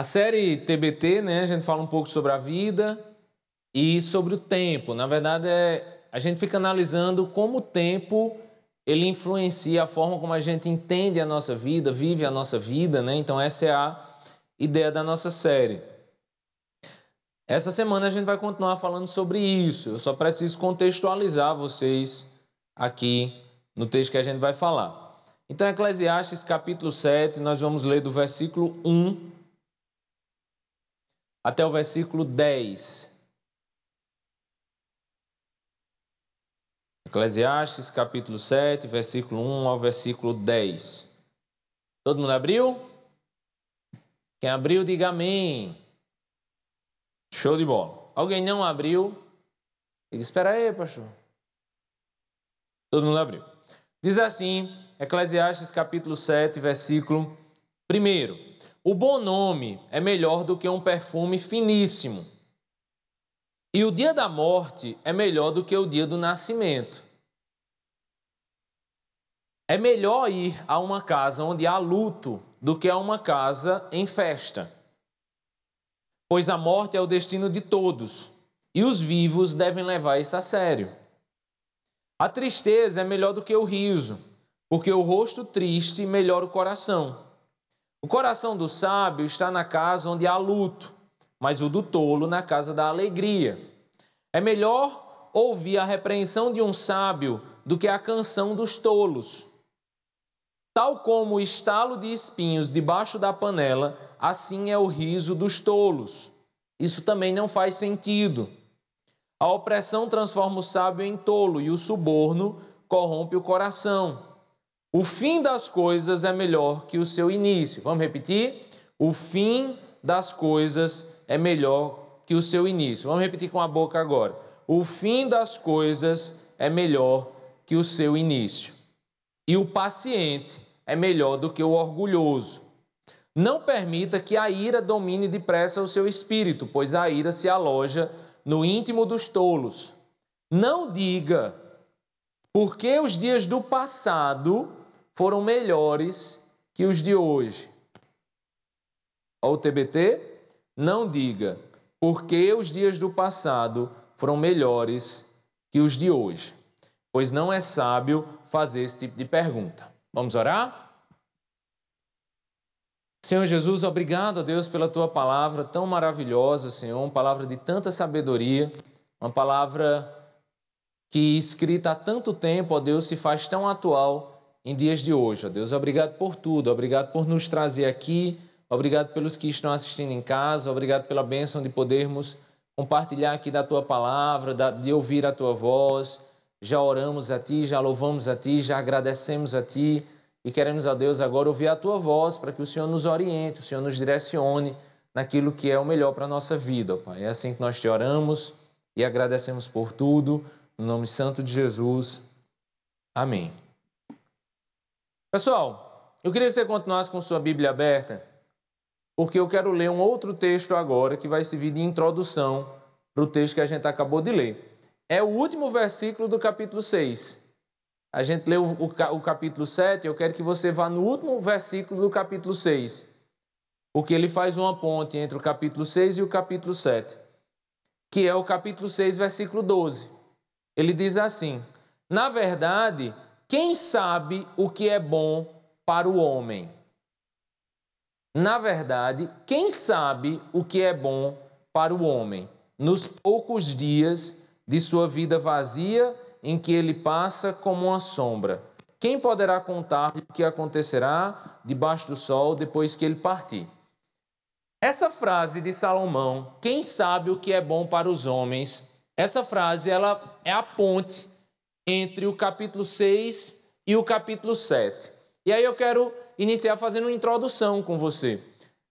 A série TBT, né, a gente fala um pouco sobre a vida e sobre o tempo. Na verdade, é, a gente fica analisando como o tempo ele influencia a forma como a gente entende a nossa vida, vive a nossa vida, né? Então essa é a ideia da nossa série. Essa semana a gente vai continuar falando sobre isso. Eu só preciso contextualizar vocês aqui no texto que a gente vai falar. Então, Eclesiastes capítulo 7, nós vamos ler do versículo 1 até o versículo 10. Eclesiastes capítulo 7, versículo 1 ao versículo 10. Todo mundo abriu? Quem abriu, diga amém. Show de bola. Alguém não abriu? Diga, espera aí, pastor. Todo mundo abriu. Diz assim, Eclesiastes capítulo 7, versículo 1. O bom nome é melhor do que um perfume finíssimo. E o dia da morte é melhor do que o dia do nascimento. É melhor ir a uma casa onde há luto do que a uma casa em festa. Pois a morte é o destino de todos, e os vivos devem levar isso a sério. A tristeza é melhor do que o riso, porque o rosto triste melhora o coração. O coração do sábio está na casa onde há luto, mas o do tolo na casa da alegria. É melhor ouvir a repreensão de um sábio do que a canção dos tolos. Tal como o estalo de espinhos debaixo da panela, assim é o riso dos tolos. Isso também não faz sentido. A opressão transforma o sábio em tolo e o suborno corrompe o coração. O fim das coisas é melhor que o seu início. Vamos repetir? O fim das coisas é melhor que o seu início. Vamos repetir com a boca agora. O fim das coisas é melhor que o seu início. E o paciente é melhor do que o orgulhoso. Não permita que a ira domine depressa o seu espírito, pois a ira se aloja no íntimo dos tolos. Não diga, porque os dias do passado foram melhores que os de hoje. Ao TBT, não diga, porque os dias do passado foram melhores que os de hoje, pois não é sábio fazer esse tipo de pergunta. Vamos orar? Senhor Jesus, obrigado a Deus pela tua palavra tão maravilhosa, Senhor, uma palavra de tanta sabedoria, uma palavra que escrita há tanto tempo, ó Deus, se faz tão atual em dias de hoje. Ó Deus, obrigado por tudo, obrigado por nos trazer aqui, obrigado pelos que estão assistindo em casa, obrigado pela bênção de podermos compartilhar aqui da tua palavra, de ouvir a tua voz. Já oramos a ti, já louvamos a ti, já agradecemos a ti e queremos a Deus agora ouvir a tua voz para que o Senhor nos oriente, o Senhor nos direcione naquilo que é o melhor para a nossa vida, ó Pai. É assim que nós te oramos e agradecemos por tudo. No nome santo de Jesus. Amém. Pessoal, eu queria que você continuasse com sua Bíblia aberta, porque eu quero ler um outro texto agora que vai servir de introdução para o texto que a gente acabou de ler. É o último versículo do capítulo 6. A gente leu o, capítulo 7, eu quero que você vá no último versículo do capítulo 6, porque ele faz uma ponte entre o capítulo 6 e o capítulo 7, que é o capítulo 6, versículo 12. Ele diz assim: Na verdade, quem sabe o que é bom para o homem? Na verdade, quem sabe o que é bom para o homem nos poucos dias de sua vida vazia em que ele passa como uma sombra? Quem poderá contar o que acontecerá debaixo do sol depois que ele partir? Essa frase de Salomão, quem sabe o que é bom para os homens, essa frase ela é a ponte entre o capítulo 6 e o capítulo 7. E aí eu quero iniciar fazendo uma introdução com você.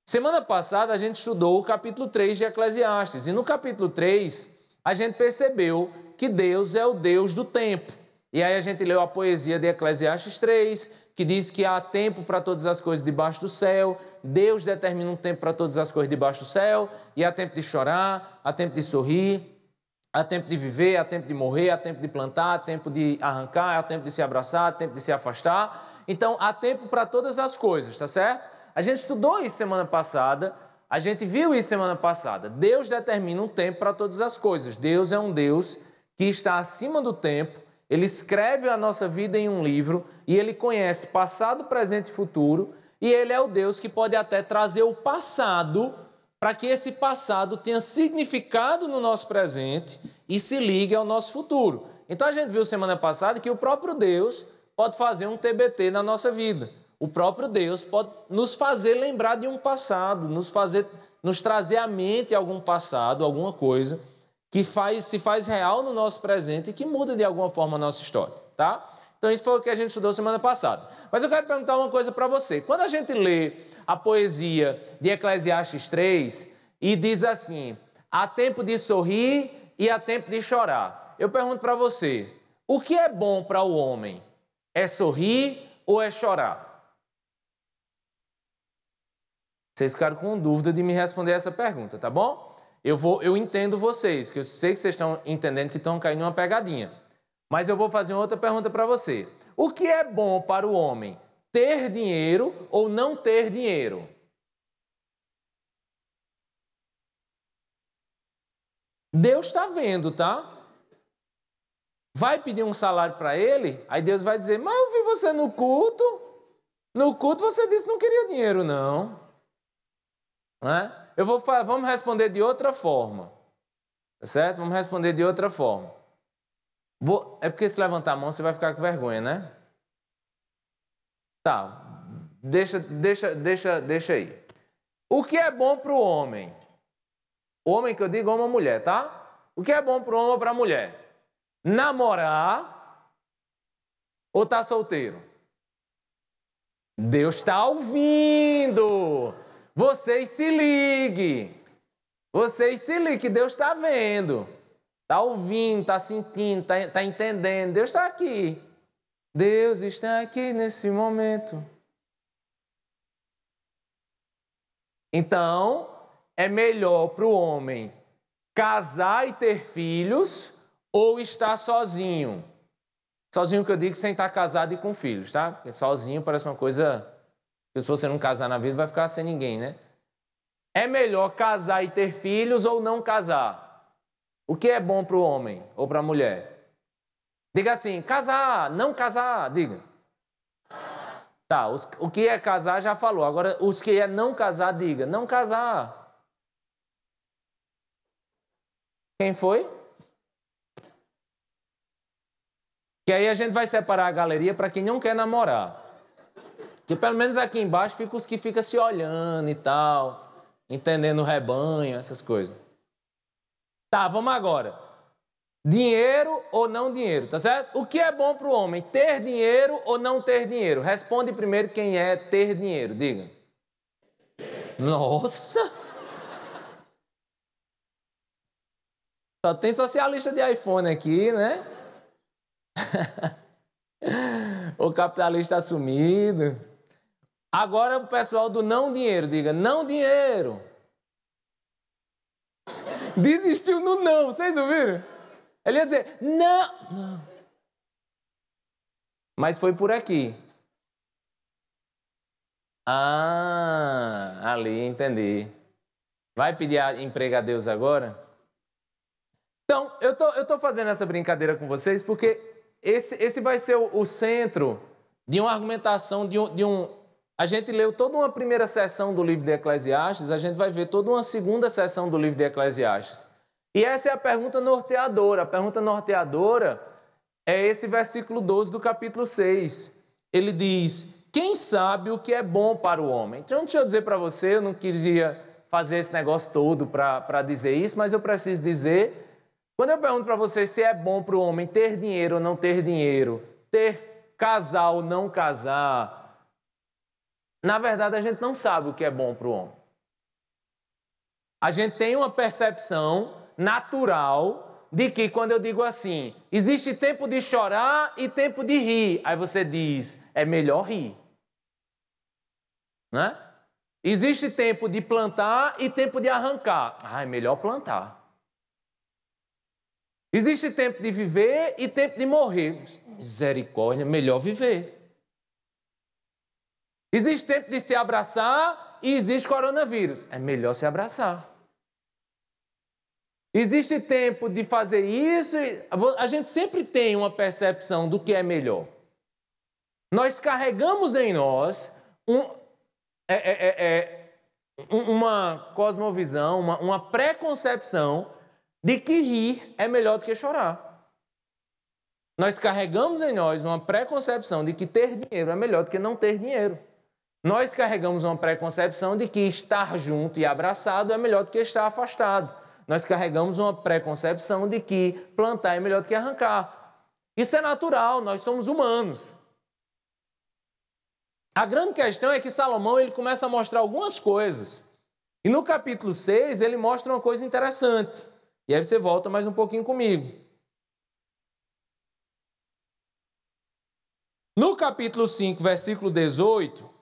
Semana passada a gente estudou o capítulo 3 de Eclesiastes, e no capítulo 3 a gente percebeu que Deus é o Deus do tempo. E aí a gente leu a poesia de Eclesiastes 3, que diz que há tempo para todas as coisas debaixo do céu, Deus determina um tempo para todas as coisas debaixo do céu, e há tempo de chorar, há tempo de sorrir, Há tempo de viver, há tempo de morrer, há tempo de plantar, há tempo de arrancar, há tempo de se abraçar, há tempo de se afastar. Então, há tempo para todas as coisas, tá certo? A gente estudou isso semana passada, A gente viu isso semana passada. Deus determina um tempo para todas as coisas. Deus é um Deus que está acima do tempo. Ele escreve a nossa vida em um livro e ele conhece passado, presente e futuro. E ele é o Deus que pode até trazer o passado para que esse passado tenha significado no nosso presente e se ligue ao nosso futuro. Então a gente viu semana passada que o próprio Deus pode fazer um TBT na nossa vida. O próprio Deus pode nos fazer lembrar de um passado, nos fazer nos trazer à mente algum passado, alguma coisa que faz, se faz real no nosso presente e que muda de alguma forma a nossa história, tá? Então isso foi o que a gente estudou semana passada. Mas eu quero perguntar uma coisa para você. Quando a gente lê a poesia de Eclesiastes 3 e diz assim: há tempo de sorrir e há tempo de chorar. Eu pergunto para você: o que é bom para o homem? É sorrir ou é chorar? Vocês ficaram com dúvida de me responder essa pergunta, tá bom? Eu vou, eu entendo vocês, que eu sei que vocês estão entendendo que estão caindo numa pegadinha. Mas eu vou fazer outra pergunta para você. O que é bom para o homem? ter dinheiro ou não ter dinheiro. Deus está vendo, tá? Vai pedir um salário para ele, aí Deus vai dizer: Mas eu vi você no culto. No culto você disse que não queria dinheiro, não. não é? Eu vou vamos responder de outra forma. Tá certo? Vamos responder de outra forma. Vou, é porque se levantar a mão você vai ficar com vergonha, né? Tá, deixa, deixa, deixa, deixa aí. O que é bom para o homem? Homem que eu digo homem ou mulher, tá? O que é bom para o homem ou para a mulher? Namorar ou tá solteiro? Deus está ouvindo. Vocês se liguem. Vocês se liguem, que Deus está vendo. Está ouvindo, está sentindo, está tá entendendo. Deus está aqui. Deus está aqui nesse momento. Então, é melhor para o homem casar e ter filhos ou estar sozinho. Sozinho que eu digo sem estar casado e com filhos, tá? Porque sozinho parece uma coisa. Se você não casar na vida, vai ficar sem ninguém, né? É melhor casar e ter filhos ou não casar? O que é bom para o homem ou para a mulher? Diga assim, casar, não casar, diga. Tá, os, o que é casar já falou. Agora, os que é não casar, diga, não casar. Quem foi? Que aí a gente vai separar a galeria para quem não quer namorar. Que pelo menos aqui embaixo fica os que ficam se olhando e tal, entendendo o rebanho, essas coisas. Tá, vamos agora. Dinheiro ou não dinheiro, tá certo? O que é bom para o homem? Ter dinheiro ou não ter dinheiro? Responde primeiro quem é ter dinheiro, diga. Nossa! Só tem socialista de iPhone aqui, né? o capitalista assumido. Agora o pessoal do não dinheiro, diga não dinheiro. Desistiu no não, vocês ouviram? Ele ia dizer: não, não. Mas foi por aqui. Ah, ali, entendi. Vai pedir emprego a Deus agora? Então, eu tô, eu tô fazendo essa brincadeira com vocês porque esse, esse vai ser o, o centro de uma argumentação, de um, de um. A gente leu toda uma primeira sessão do livro de Eclesiastes, a gente vai ver toda uma segunda sessão do livro de Eclesiastes. E essa é a pergunta norteadora. A pergunta norteadora é esse versículo 12 do capítulo 6. Ele diz: Quem sabe o que é bom para o homem? Então, deixa eu dizer para você, eu não queria fazer esse negócio todo para dizer isso, mas eu preciso dizer. Quando eu pergunto para você se é bom para o homem ter dinheiro ou não ter dinheiro, ter casar ou não casar, na verdade a gente não sabe o que é bom para o homem. A gente tem uma percepção natural de que quando eu digo assim, existe tempo de chorar e tempo de rir, aí você diz, é melhor rir. Né? Existe tempo de plantar e tempo de arrancar. Ah, é melhor plantar. Existe tempo de viver e tempo de morrer. Misericórdia, melhor viver. Existe tempo de se abraçar e existe coronavírus. É melhor se abraçar. Existe tempo de fazer isso. A gente sempre tem uma percepção do que é melhor. Nós carregamos em nós um, é, é, é, é uma cosmovisão, uma, uma preconcepção de que rir é melhor do que chorar. Nós carregamos em nós uma preconcepção de que ter dinheiro é melhor do que não ter dinheiro. Nós carregamos uma preconcepção de que estar junto e abraçado é melhor do que estar afastado. Nós carregamos uma preconcepção de que plantar é melhor do que arrancar. Isso é natural, nós somos humanos. A grande questão é que Salomão ele começa a mostrar algumas coisas. E no capítulo 6 ele mostra uma coisa interessante. E aí você volta mais um pouquinho comigo. No capítulo 5, versículo 18,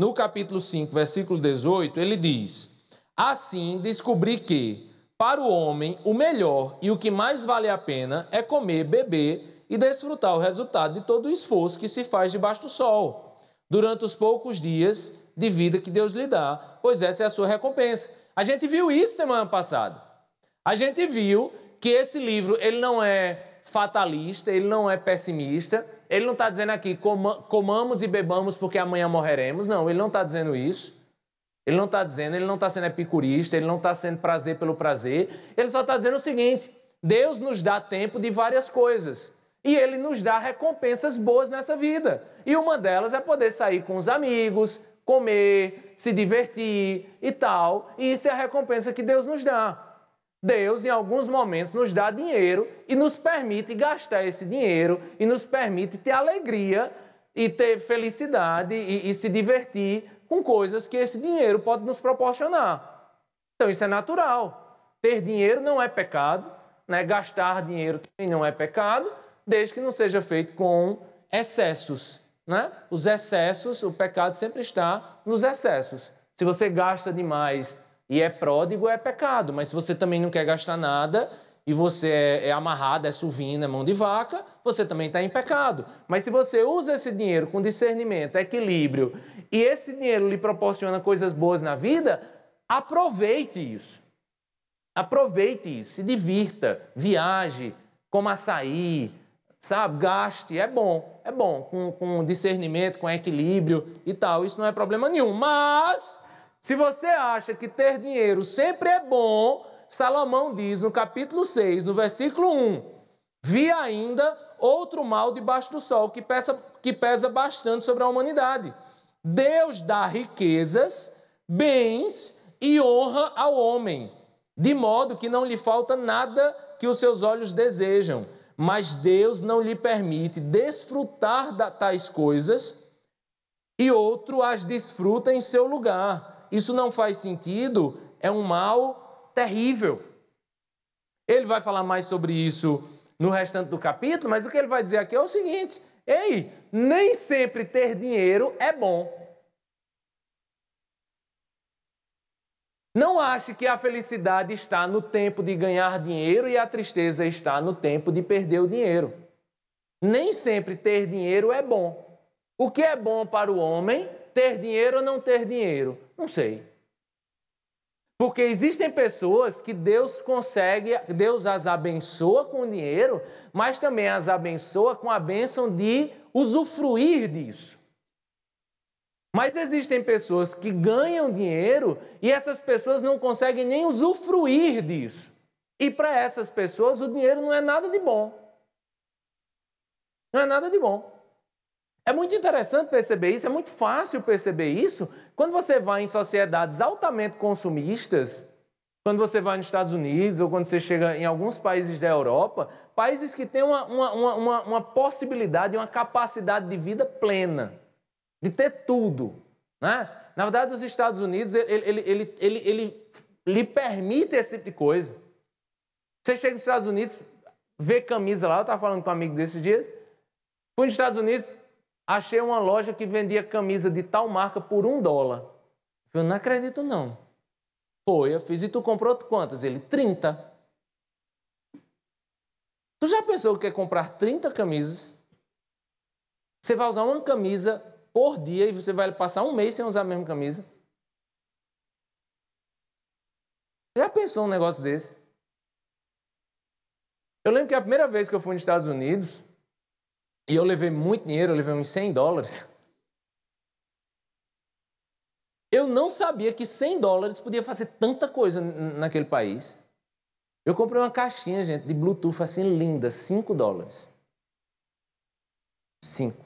no capítulo 5, versículo 18, ele diz: Assim descobri que, para o homem, o melhor e o que mais vale a pena é comer, beber e desfrutar o resultado de todo o esforço que se faz debaixo do sol, durante os poucos dias de vida que Deus lhe dá, pois essa é a sua recompensa. A gente viu isso semana passada. A gente viu que esse livro ele não é fatalista, ele não é pessimista, ele não está dizendo aqui comamos e bebamos porque amanhã morreremos. Não, ele não está dizendo isso. Ele não está dizendo, ele não está sendo epicurista, ele não está sendo prazer pelo prazer. Ele só está dizendo o seguinte: Deus nos dá tempo de várias coisas. E ele nos dá recompensas boas nessa vida. E uma delas é poder sair com os amigos, comer, se divertir e tal. E isso é a recompensa que Deus nos dá. Deus, em alguns momentos, nos dá dinheiro e nos permite gastar esse dinheiro e nos permite ter alegria e ter felicidade e, e se divertir com coisas que esse dinheiro pode nos proporcionar. Então, isso é natural. Ter dinheiro não é pecado, né? gastar dinheiro também não é pecado, desde que não seja feito com excessos. Né? Os excessos, o pecado sempre está nos excessos. Se você gasta demais e é pródigo, é pecado. Mas se você também não quer gastar nada e você é, é amarrado, é suvina, é mão de vaca, você também está em pecado. Mas se você usa esse dinheiro com discernimento, equilíbrio, e esse dinheiro lhe proporciona coisas boas na vida, aproveite isso. Aproveite isso, se divirta, viaje, coma açaí, sabe? Gaste, é bom, é bom, com, com discernimento, com equilíbrio e tal, isso não é problema nenhum. Mas se você acha que ter dinheiro sempre é bom, Salomão diz no capítulo 6, no versículo 1: Vi ainda outro mal debaixo do sol que pesa, que pesa bastante sobre a humanidade. Deus dá riquezas, bens e honra ao homem, de modo que não lhe falta nada que os seus olhos desejam, mas Deus não lhe permite desfrutar de tais coisas e outro as desfruta em seu lugar isso não faz sentido, é um mal terrível. Ele vai falar mais sobre isso no restante do capítulo, mas o que ele vai dizer aqui é o seguinte: ei, nem sempre ter dinheiro é bom. Não ache que a felicidade está no tempo de ganhar dinheiro e a tristeza está no tempo de perder o dinheiro. Nem sempre ter dinheiro é bom. O que é bom para o homem ter dinheiro ou não ter dinheiro? Não sei. Porque existem pessoas que Deus consegue, Deus as abençoa com dinheiro, mas também as abençoa com a bênção de usufruir disso. Mas existem pessoas que ganham dinheiro e essas pessoas não conseguem nem usufruir disso. E para essas pessoas o dinheiro não é nada de bom. Não é nada de bom. É muito interessante perceber isso, é muito fácil perceber isso quando você vai em sociedades altamente consumistas, quando você vai nos Estados Unidos ou quando você chega em alguns países da Europa, países que têm uma, uma, uma, uma possibilidade, uma capacidade de vida plena, de ter tudo. Né? Na verdade, os Estados Unidos, ele, ele, ele, ele, ele lhe permite esse tipo de coisa. Você chega nos Estados Unidos, vê camisa lá, eu estava falando com um amigo desses dias, fui nos Estados Unidos, achei uma loja que vendia camisa de tal marca por um dólar. Eu não acredito, não. Foi, eu fiz. E tu comprou quantas? Ele, 30. Tu já pensou que quer comprar 30 camisas? Você vai usar uma camisa por dia e você vai passar um mês sem usar a mesma camisa? Já pensou um negócio desse? Eu lembro que a primeira vez que eu fui nos Estados Unidos, e eu levei muito dinheiro, eu levei uns 100 dólares. Eu não sabia que 100 dólares podia fazer tanta coisa naquele país. Eu comprei uma caixinha, gente, de Bluetooth assim linda, 5 dólares. 5.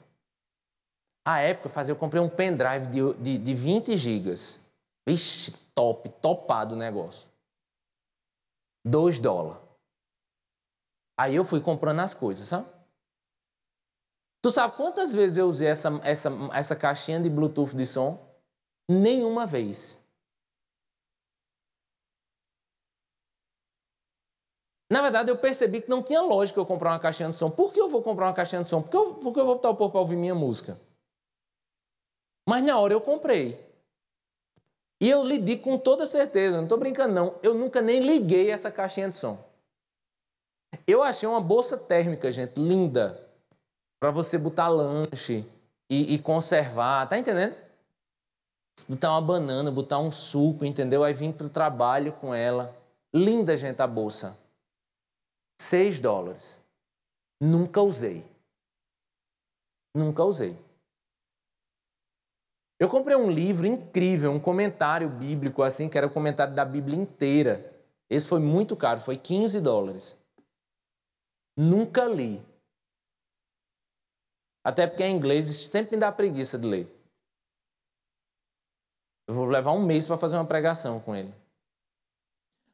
A época, fazia, eu comprei um pendrive de, de, de 20 gigas. Vixe, top, topado o negócio. 2 dólares. Aí eu fui comprando as coisas, sabe? Tu sabe quantas vezes eu usei essa, essa, essa caixinha de Bluetooth de som? Nenhuma vez. Na verdade, eu percebi que não tinha lógica eu comprar uma caixinha de som. Por que eu vou comprar uma caixinha de som? Porque eu, porque eu vou botar o povo para ouvir minha música. Mas na hora eu comprei. E eu lhe digo com toda certeza, não estou brincando não, eu nunca nem liguei essa caixinha de som. Eu achei uma bolsa térmica, gente, linda, para você botar lanche e, e, conservar, tá entendendo? Botar uma banana, botar um suco, entendeu? Aí vim para o trabalho com ela. Linda, gente, a bolsa. 6 dólares. Nunca usei. Nunca usei. Eu comprei um livro incrível, um comentário bíblico, assim, que era o comentário da Bíblia inteira. Esse foi muito caro, foi 15 dólares. Nunca li. Até porque em inglês sempre me dá preguiça de ler. Eu vou levar um mês para fazer uma pregação com ele.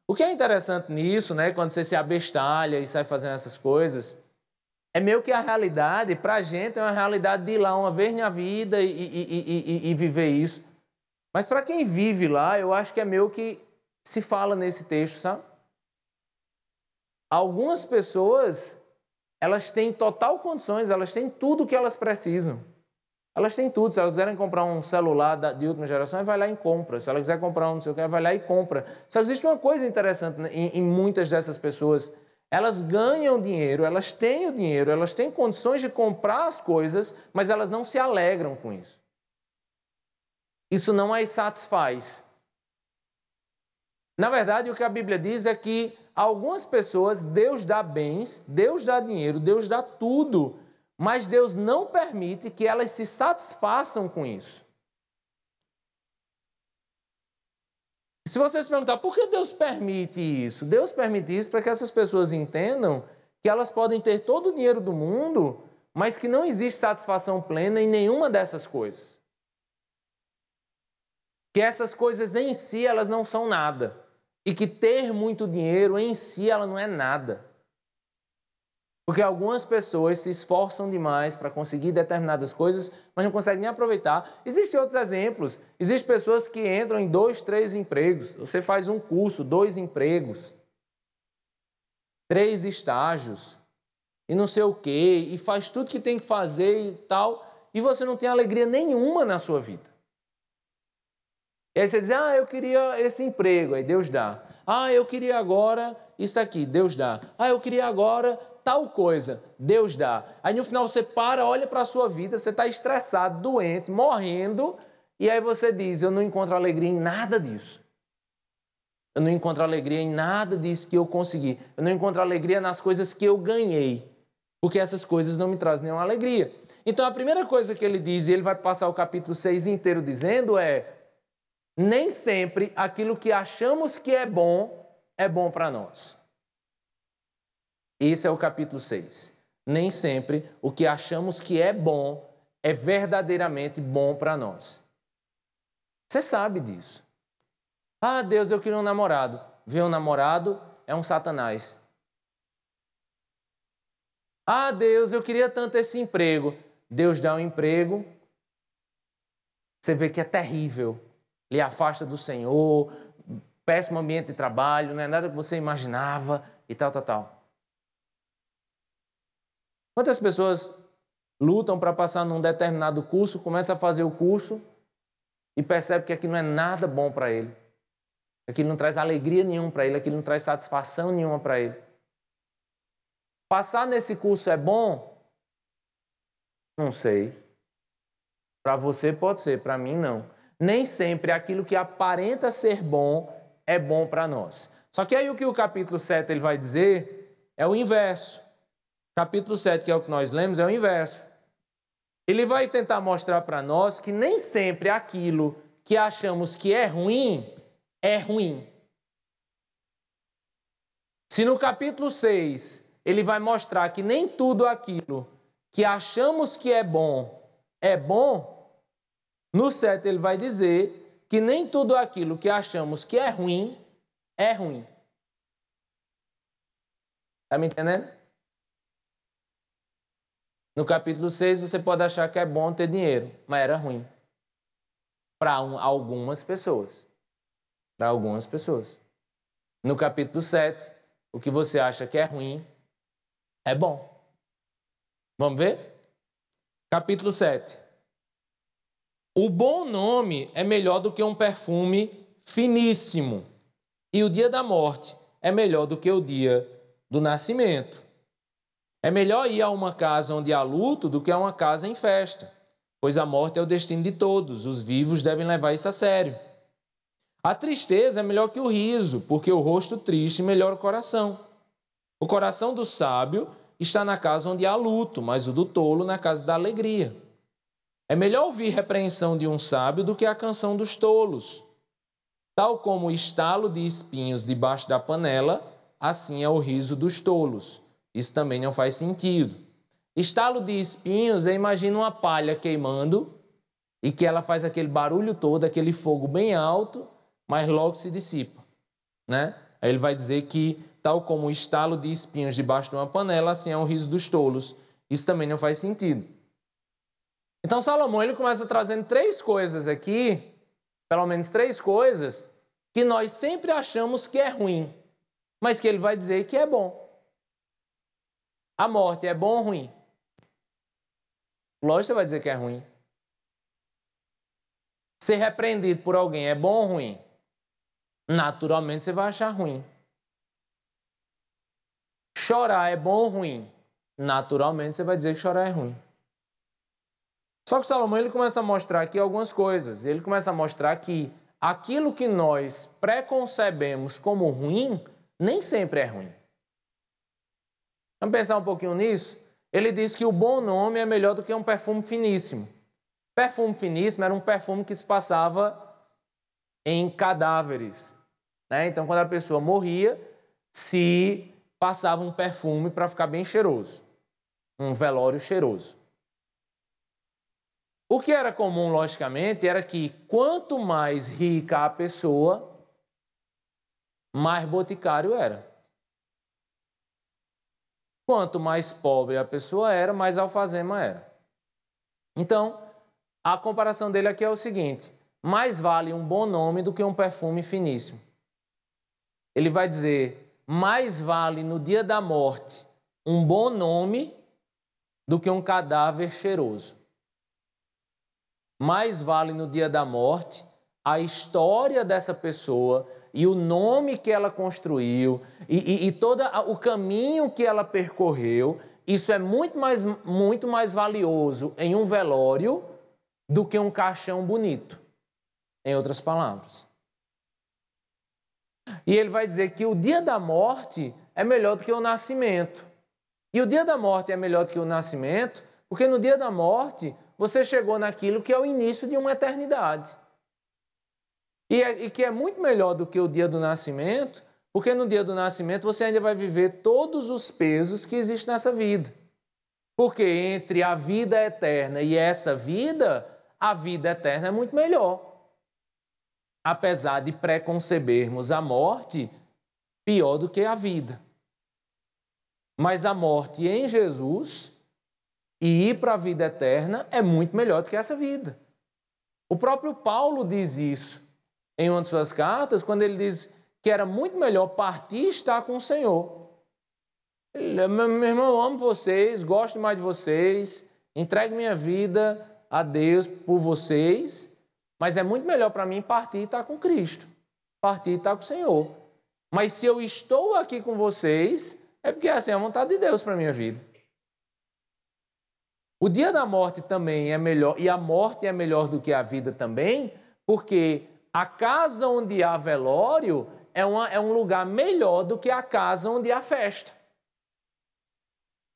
O que é interessante nisso, né, quando você se abestalha e sai fazendo essas coisas, é meio que a realidade, para a gente, é uma realidade de ir lá uma vez na vida e, e, e, e viver isso. Mas para quem vive lá, eu acho que é meio que se fala nesse texto, sabe? Algumas pessoas, elas têm total condições, elas têm tudo o que elas precisam. Elas têm tudo. Se elas quiserem comprar um celular de última geração, vai lá e compra. Se ela quiser comprar um não sei o que, vai lá e compra. Só existe uma coisa interessante em, em muitas dessas pessoas. Elas ganham dinheiro, elas têm o dinheiro, elas têm condições de comprar as coisas, mas elas não se alegram com isso. Isso não as satisfaz. Na verdade, o que a Bíblia diz é que algumas pessoas Deus dá bens, Deus dá dinheiro, Deus dá tudo, mas Deus não permite que elas se satisfaçam com isso. Se você se perguntar por que Deus permite isso, Deus permite isso para que essas pessoas entendam que elas podem ter todo o dinheiro do mundo, mas que não existe satisfação plena em nenhuma dessas coisas. Que essas coisas em si elas não são nada e que ter muito dinheiro em si ela não é nada. Porque algumas pessoas se esforçam demais para conseguir determinadas coisas, mas não conseguem nem aproveitar. Existem outros exemplos. Existem pessoas que entram em dois, três empregos. Você faz um curso, dois empregos, três estágios, e não sei o quê, e faz tudo que tem que fazer e tal, e você não tem alegria nenhuma na sua vida. E aí você diz, ah, eu queria esse emprego, aí Deus dá. Ah, eu queria agora isso aqui, Deus dá. Ah, eu queria agora tal coisa, Deus dá. Aí no final você para, olha para a sua vida, você está estressado, doente, morrendo, e aí você diz: Eu não encontro alegria em nada disso. Eu não encontro alegria em nada disso que eu consegui. Eu não encontro alegria nas coisas que eu ganhei, porque essas coisas não me trazem nenhuma alegria. Então a primeira coisa que ele diz, e ele vai passar o capítulo 6 inteiro dizendo, é: nem sempre aquilo que achamos que é bom é bom para nós. Esse é o capítulo 6. Nem sempre o que achamos que é bom é verdadeiramente bom para nós. Você sabe disso. Ah, Deus, eu queria um namorado. Vê um namorado, é um satanás. Ah, Deus, eu queria tanto esse emprego. Deus dá um emprego, você vê que é terrível. Lhe afasta do Senhor, péssimo ambiente de trabalho, não é nada que você imaginava e tal, tal, tal. Quantas pessoas lutam para passar num determinado curso, começa a fazer o curso e percebe que aquilo não é nada bom para ele. Aquilo não traz alegria nenhuma para ele, aquilo não traz satisfação nenhuma para ele. Passar nesse curso é bom? Não sei. Para você pode ser, para mim não. Nem sempre aquilo que aparenta ser bom é bom para nós. Só que aí o que o capítulo 7 ele vai dizer é o inverso. Capítulo 7, que é o que nós lemos, é o inverso. Ele vai tentar mostrar para nós que nem sempre aquilo que achamos que é ruim é ruim. Se no capítulo 6 ele vai mostrar que nem tudo aquilo que achamos que é bom é bom, no 7 ele vai dizer que nem tudo aquilo que achamos que é ruim é ruim. Está me entendendo? No capítulo 6 você pode achar que é bom ter dinheiro, mas era ruim. Para um, algumas pessoas. Para algumas pessoas. No capítulo 7, o que você acha que é ruim é bom. Vamos ver? Capítulo 7. O bom nome é melhor do que um perfume finíssimo. E o dia da morte é melhor do que o dia do nascimento. É melhor ir a uma casa onde há luto do que a uma casa em festa, pois a morte é o destino de todos, os vivos devem levar isso a sério. A tristeza é melhor que o riso, porque o rosto triste melhora o coração. O coração do sábio está na casa onde há luto, mas o do tolo na casa da alegria. É melhor ouvir repreensão de um sábio do que a canção dos tolos. Tal como o estalo de espinhos debaixo da panela, assim é o riso dos tolos. Isso também não faz sentido. Estalo de espinhos, eu imagino uma palha queimando e que ela faz aquele barulho todo, aquele fogo bem alto, mas logo se dissipa. Né? Aí ele vai dizer que, tal como o estalo de espinhos debaixo de uma panela, assim é o riso dos tolos. Isso também não faz sentido. Então Salomão ele começa trazendo três coisas aqui, pelo menos três coisas, que nós sempre achamos que é ruim, mas que ele vai dizer que é bom. A morte é bom ou ruim? Lógico que você vai dizer que é ruim. Ser repreendido por alguém é bom ou ruim? Naturalmente você vai achar ruim. Chorar é bom ou ruim? Naturalmente você vai dizer que chorar é ruim. Só que Salomão ele começa a mostrar aqui algumas coisas. Ele começa a mostrar que aquilo que nós preconcebemos como ruim, nem sempre é ruim. Vamos pensar um pouquinho nisso? Ele diz que o bom nome é melhor do que um perfume finíssimo. Perfume finíssimo era um perfume que se passava em cadáveres. Né? Então, quando a pessoa morria, se passava um perfume para ficar bem cheiroso. Um velório cheiroso. O que era comum, logicamente, era que quanto mais rica a pessoa, mais boticário era. Quanto mais pobre a pessoa era, mais alfazema era. Então, a comparação dele aqui é o seguinte: mais vale um bom nome do que um perfume finíssimo. Ele vai dizer: mais vale no dia da morte um bom nome do que um cadáver cheiroso mais vale no dia da morte a história dessa pessoa e o nome que ela construiu e, e, e todo o caminho que ela percorreu. Isso é muito mais, muito mais valioso em um velório do que um caixão bonito, em outras palavras. E ele vai dizer que o dia da morte é melhor do que o nascimento. E o dia da morte é melhor do que o nascimento, porque no dia da morte você chegou naquilo que é o início de uma eternidade. E, é, e que é muito melhor do que o dia do nascimento, porque no dia do nascimento você ainda vai viver todos os pesos que existem nessa vida. Porque entre a vida eterna e essa vida, a vida eterna é muito melhor. Apesar de preconcebermos a morte pior do que a vida. Mas a morte em Jesus e ir para a vida eterna é muito melhor do que essa vida. O próprio Paulo diz isso em uma de suas cartas, quando ele diz que era muito melhor partir e estar com o Senhor. Ele, meu irmão, amo vocês, gosto mais de vocês, entrego minha vida a Deus por vocês, mas é muito melhor para mim partir e estar com Cristo, partir e estar com o Senhor. Mas se eu estou aqui com vocês, é porque essa é a vontade de Deus para minha vida. O dia da morte também é melhor, e a morte é melhor do que a vida também, porque a casa onde há velório é, uma, é um lugar melhor do que a casa onde há festa.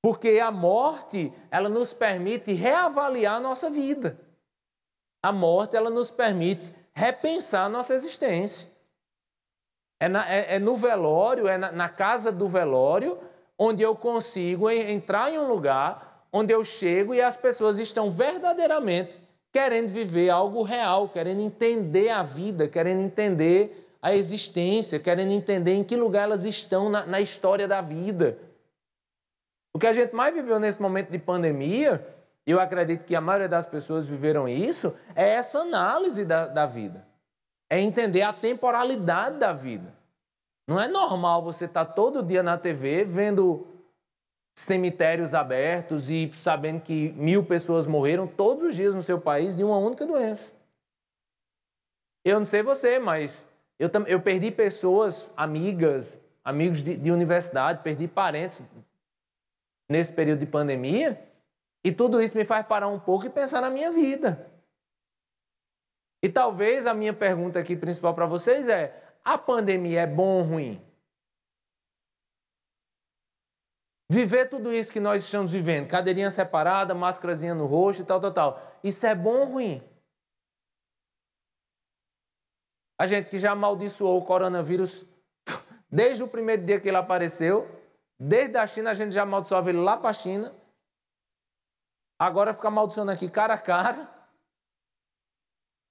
Porque a morte, ela nos permite reavaliar a nossa vida. A morte, ela nos permite repensar a nossa existência. É, na, é, é no velório, é na, na casa do velório, onde eu consigo entrar em um lugar onde eu chego e as pessoas estão verdadeiramente querendo viver algo real, querendo entender a vida, querendo entender a existência, querendo entender em que lugar elas estão na, na história da vida. O que a gente mais viveu nesse momento de pandemia, e eu acredito que a maioria das pessoas viveram isso, é essa análise da, da vida. É entender a temporalidade da vida. Não é normal você estar tá todo dia na TV vendo cemitérios abertos e sabendo que mil pessoas morreram todos os dias no seu país de uma única doença. Eu não sei você, mas eu, eu perdi pessoas, amigas, amigos de, de universidade, perdi parentes nesse período de pandemia, e tudo isso me faz parar um pouco e pensar na minha vida. E talvez a minha pergunta aqui principal para vocês é: a pandemia é bom ou ruim? Viver tudo isso que nós estamos vivendo, cadeirinha separada, máscarazinha no rosto e tal, tal, tal. Isso é bom ou ruim? A gente que já amaldiçoou o coronavírus desde o primeiro dia que ele apareceu, desde a China a gente já amaldiçoava ele lá para a China. Agora fica amaldiçoando aqui cara a cara.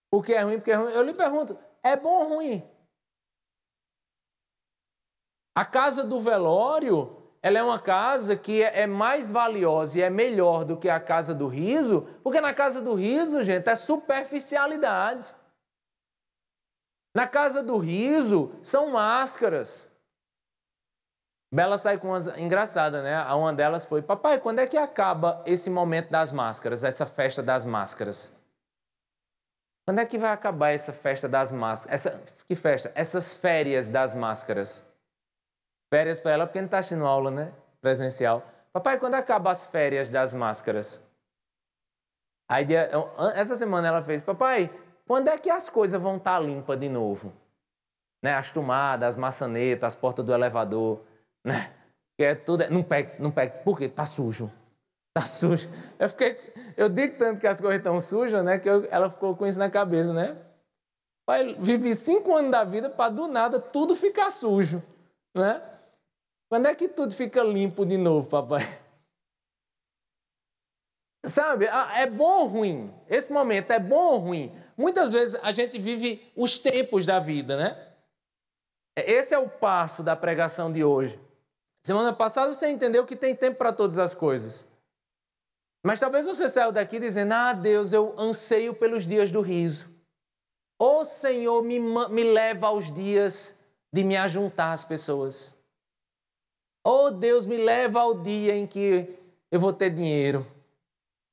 Porque é ruim, porque é ruim. Eu lhe pergunto, é bom ou ruim? A casa do velório, ela é uma casa que é, é mais valiosa e é melhor do que a casa do riso, porque na casa do riso, gente, é superficialidade. Na casa do riso são máscaras. Bela sai com umas engraçadas, né? Uma delas foi: Papai, quando é que acaba esse momento das máscaras, essa festa das máscaras? Quando é que vai acabar essa festa das máscaras? Essa, que festa? Essas férias das máscaras férias para ela porque não está assistindo aula, né? Presencial. Papai, quando acaba as férias das máscaras? Aí, essa semana ela fez, papai, quando é que as coisas vão estar tá limpas de novo? Né? As tomadas, as maçanetas, as portas do elevador, né? Que é tudo, não pega, não pega, por quê? Tá sujo. Tá sujo. Eu fiquei, eu digo tanto que as coisas estão sujas, né? Que eu, ela ficou com isso na cabeça, né? Pai, vivi cinco anos da vida para do nada tudo ficar sujo, né? Quando é que tudo fica limpo de novo, papai? Sabe, é bom ou ruim? Esse momento é bom ou ruim? Muitas vezes a gente vive os tempos da vida, né? Esse é o passo da pregação de hoje. Semana passada você entendeu que tem tempo para todas as coisas. Mas talvez você saiu daqui dizendo: Ah, Deus, eu anseio pelos dias do riso. Oh, Senhor, me, me leva aos dias de me ajuntar às pessoas. Oh Deus, me leva ao dia em que eu vou ter dinheiro.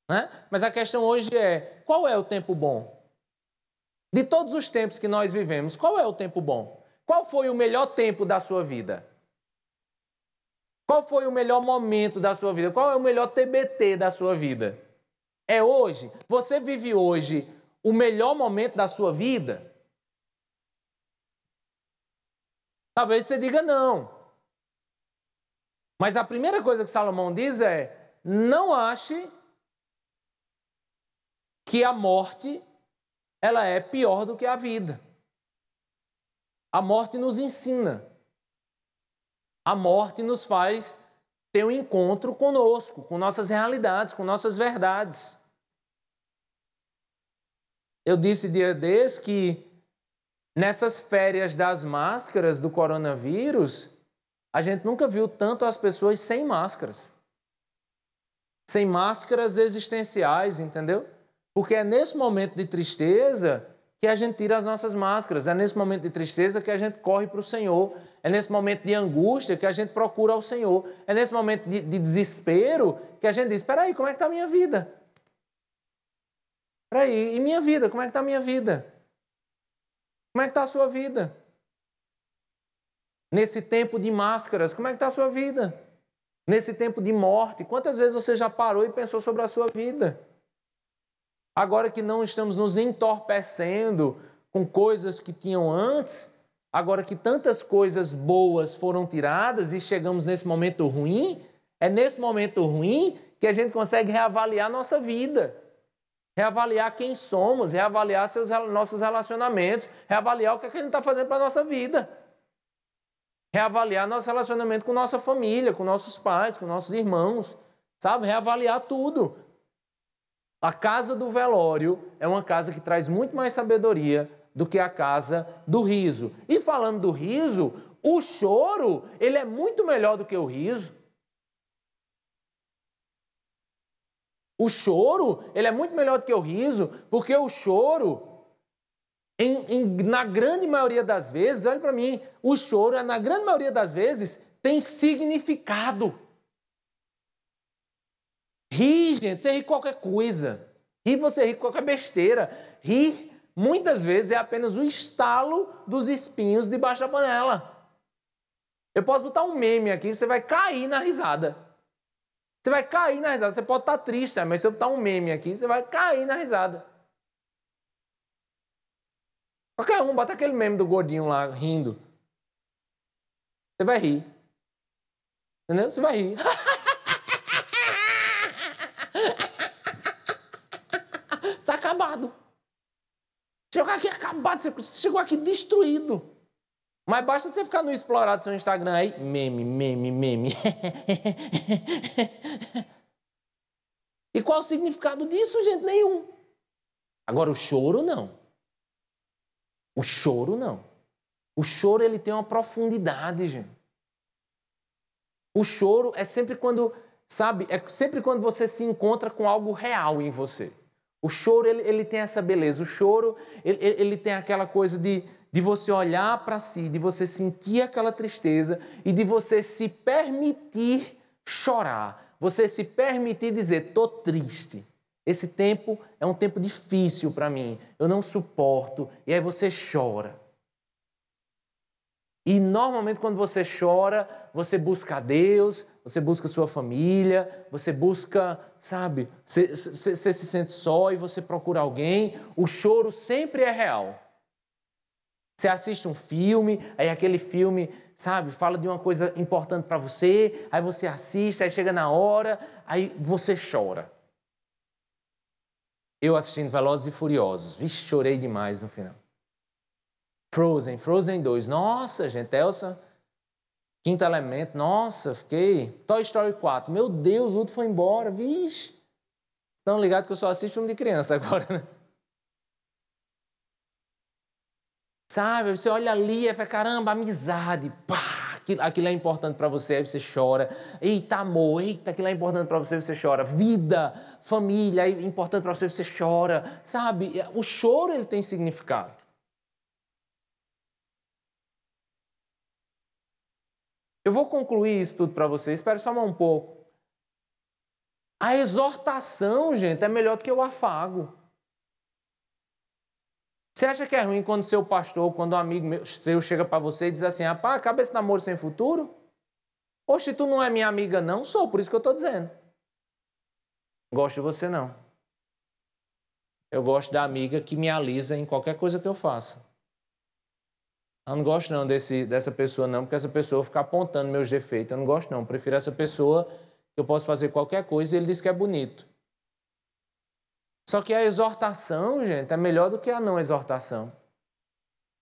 Né? Mas a questão hoje é: qual é o tempo bom? De todos os tempos que nós vivemos, qual é o tempo bom? Qual foi o melhor tempo da sua vida? Qual foi o melhor momento da sua vida? Qual é o melhor TBT da sua vida? É hoje? Você vive hoje o melhor momento da sua vida? Talvez você diga não. Mas a primeira coisa que Salomão diz é: não ache que a morte ela é pior do que a vida. A morte nos ensina. A morte nos faz ter um encontro conosco, com nossas realidades, com nossas verdades. Eu disse dia desse que nessas férias das máscaras do coronavírus, a gente nunca viu tanto as pessoas sem máscaras. Sem máscaras existenciais, entendeu? Porque é nesse momento de tristeza que a gente tira as nossas máscaras, é nesse momento de tristeza que a gente corre para o Senhor, é nesse momento de angústia que a gente procura ao Senhor, é nesse momento de, de desespero que a gente diz: Espera aí, como é que está a minha vida? Espera aí, e minha vida? Como é que está a minha vida? Como é que está a sua vida? Nesse tempo de máscaras, como é que está a sua vida? Nesse tempo de morte, quantas vezes você já parou e pensou sobre a sua vida? Agora que não estamos nos entorpecendo com coisas que tinham antes, agora que tantas coisas boas foram tiradas e chegamos nesse momento ruim, é nesse momento ruim que a gente consegue reavaliar nossa vida, reavaliar quem somos, reavaliar seus, nossos relacionamentos, reavaliar o que, é que a gente está fazendo para a nossa vida, reavaliar nosso relacionamento com nossa família, com nossos pais, com nossos irmãos, sabe? Reavaliar tudo. A casa do velório é uma casa que traz muito mais sabedoria do que a casa do riso. E falando do riso, o choro, ele é muito melhor do que o riso. O choro, ele é muito melhor do que o riso, porque o choro, em, em, na grande maioria das vezes, olha para mim, o choro, na grande maioria das vezes, tem significado. Rir, gente, você ri qualquer coisa. Rir, você ri qualquer besteira. Rir, muitas vezes, é apenas o estalo dos espinhos debaixo da panela. Eu posso botar um meme aqui, você vai cair na risada. Você vai cair na risada. Você pode estar triste, mas se eu botar um meme aqui, você vai cair na risada. Qualquer um, bota aquele meme do gordinho lá rindo. Você vai rir. Entendeu? Você vai rir. acabado. Chegou aqui acabado, você chegou aqui destruído. Mas basta você ficar no explorar do seu Instagram aí, meme, meme, meme. e qual o significado disso, gente? Nenhum. Agora o choro não. O choro não. O choro ele tem uma profundidade, gente. O choro é sempre quando, sabe, é sempre quando você se encontra com algo real em você. O choro, ele, ele tem essa beleza. O choro, ele, ele tem aquela coisa de, de você olhar para si, de você sentir aquela tristeza e de você se permitir chorar. Você se permitir dizer, estou triste. Esse tempo é um tempo difícil para mim. Eu não suporto. E aí você chora. E normalmente quando você chora, você busca a Deus, você busca a sua família, você busca, sabe, você, você, se sente só e você procura alguém. O choro sempre é real. Você assiste um filme, aí aquele filme, sabe, fala de uma coisa importante para você, aí você assiste, aí chega na hora, aí você chora. Eu assistindo Velozes e Furiosos, vixe, chorei demais no final. Frozen, Frozen 2. Nossa, gente, Elsa, Quinto Elemento, nossa, fiquei. Toy Story 4, meu Deus, o outro foi embora, vixe. Estão ligados que eu só assisto filme de criança agora, né? Sabe, você olha ali e fala, caramba, amizade, pá, aquilo, aquilo é importante para você, aí você chora. Eita, amor, eita, aquilo é importante para você, você chora. Vida, família, é importante para você, você chora. Sabe, o choro ele tem significado. Eu vou concluir isso tudo para vocês, espere só um pouco. A exortação, gente, é melhor do que o afago. Você acha que é ruim quando seu pastor, quando um amigo seu chega para você e diz assim: rapaz, acaba esse namoro sem futuro? Oxe, tu não é minha amiga, não? Sou, por isso que eu estou dizendo. Gosto de você, não. Eu gosto da amiga que me alisa em qualquer coisa que eu faça. Eu não gosto não desse, dessa pessoa não, porque essa pessoa fica apontando meus defeitos. Eu não gosto não. Eu prefiro essa pessoa que eu posso fazer qualquer coisa e ele diz que é bonito. Só que a exortação, gente, é melhor do que a não exortação.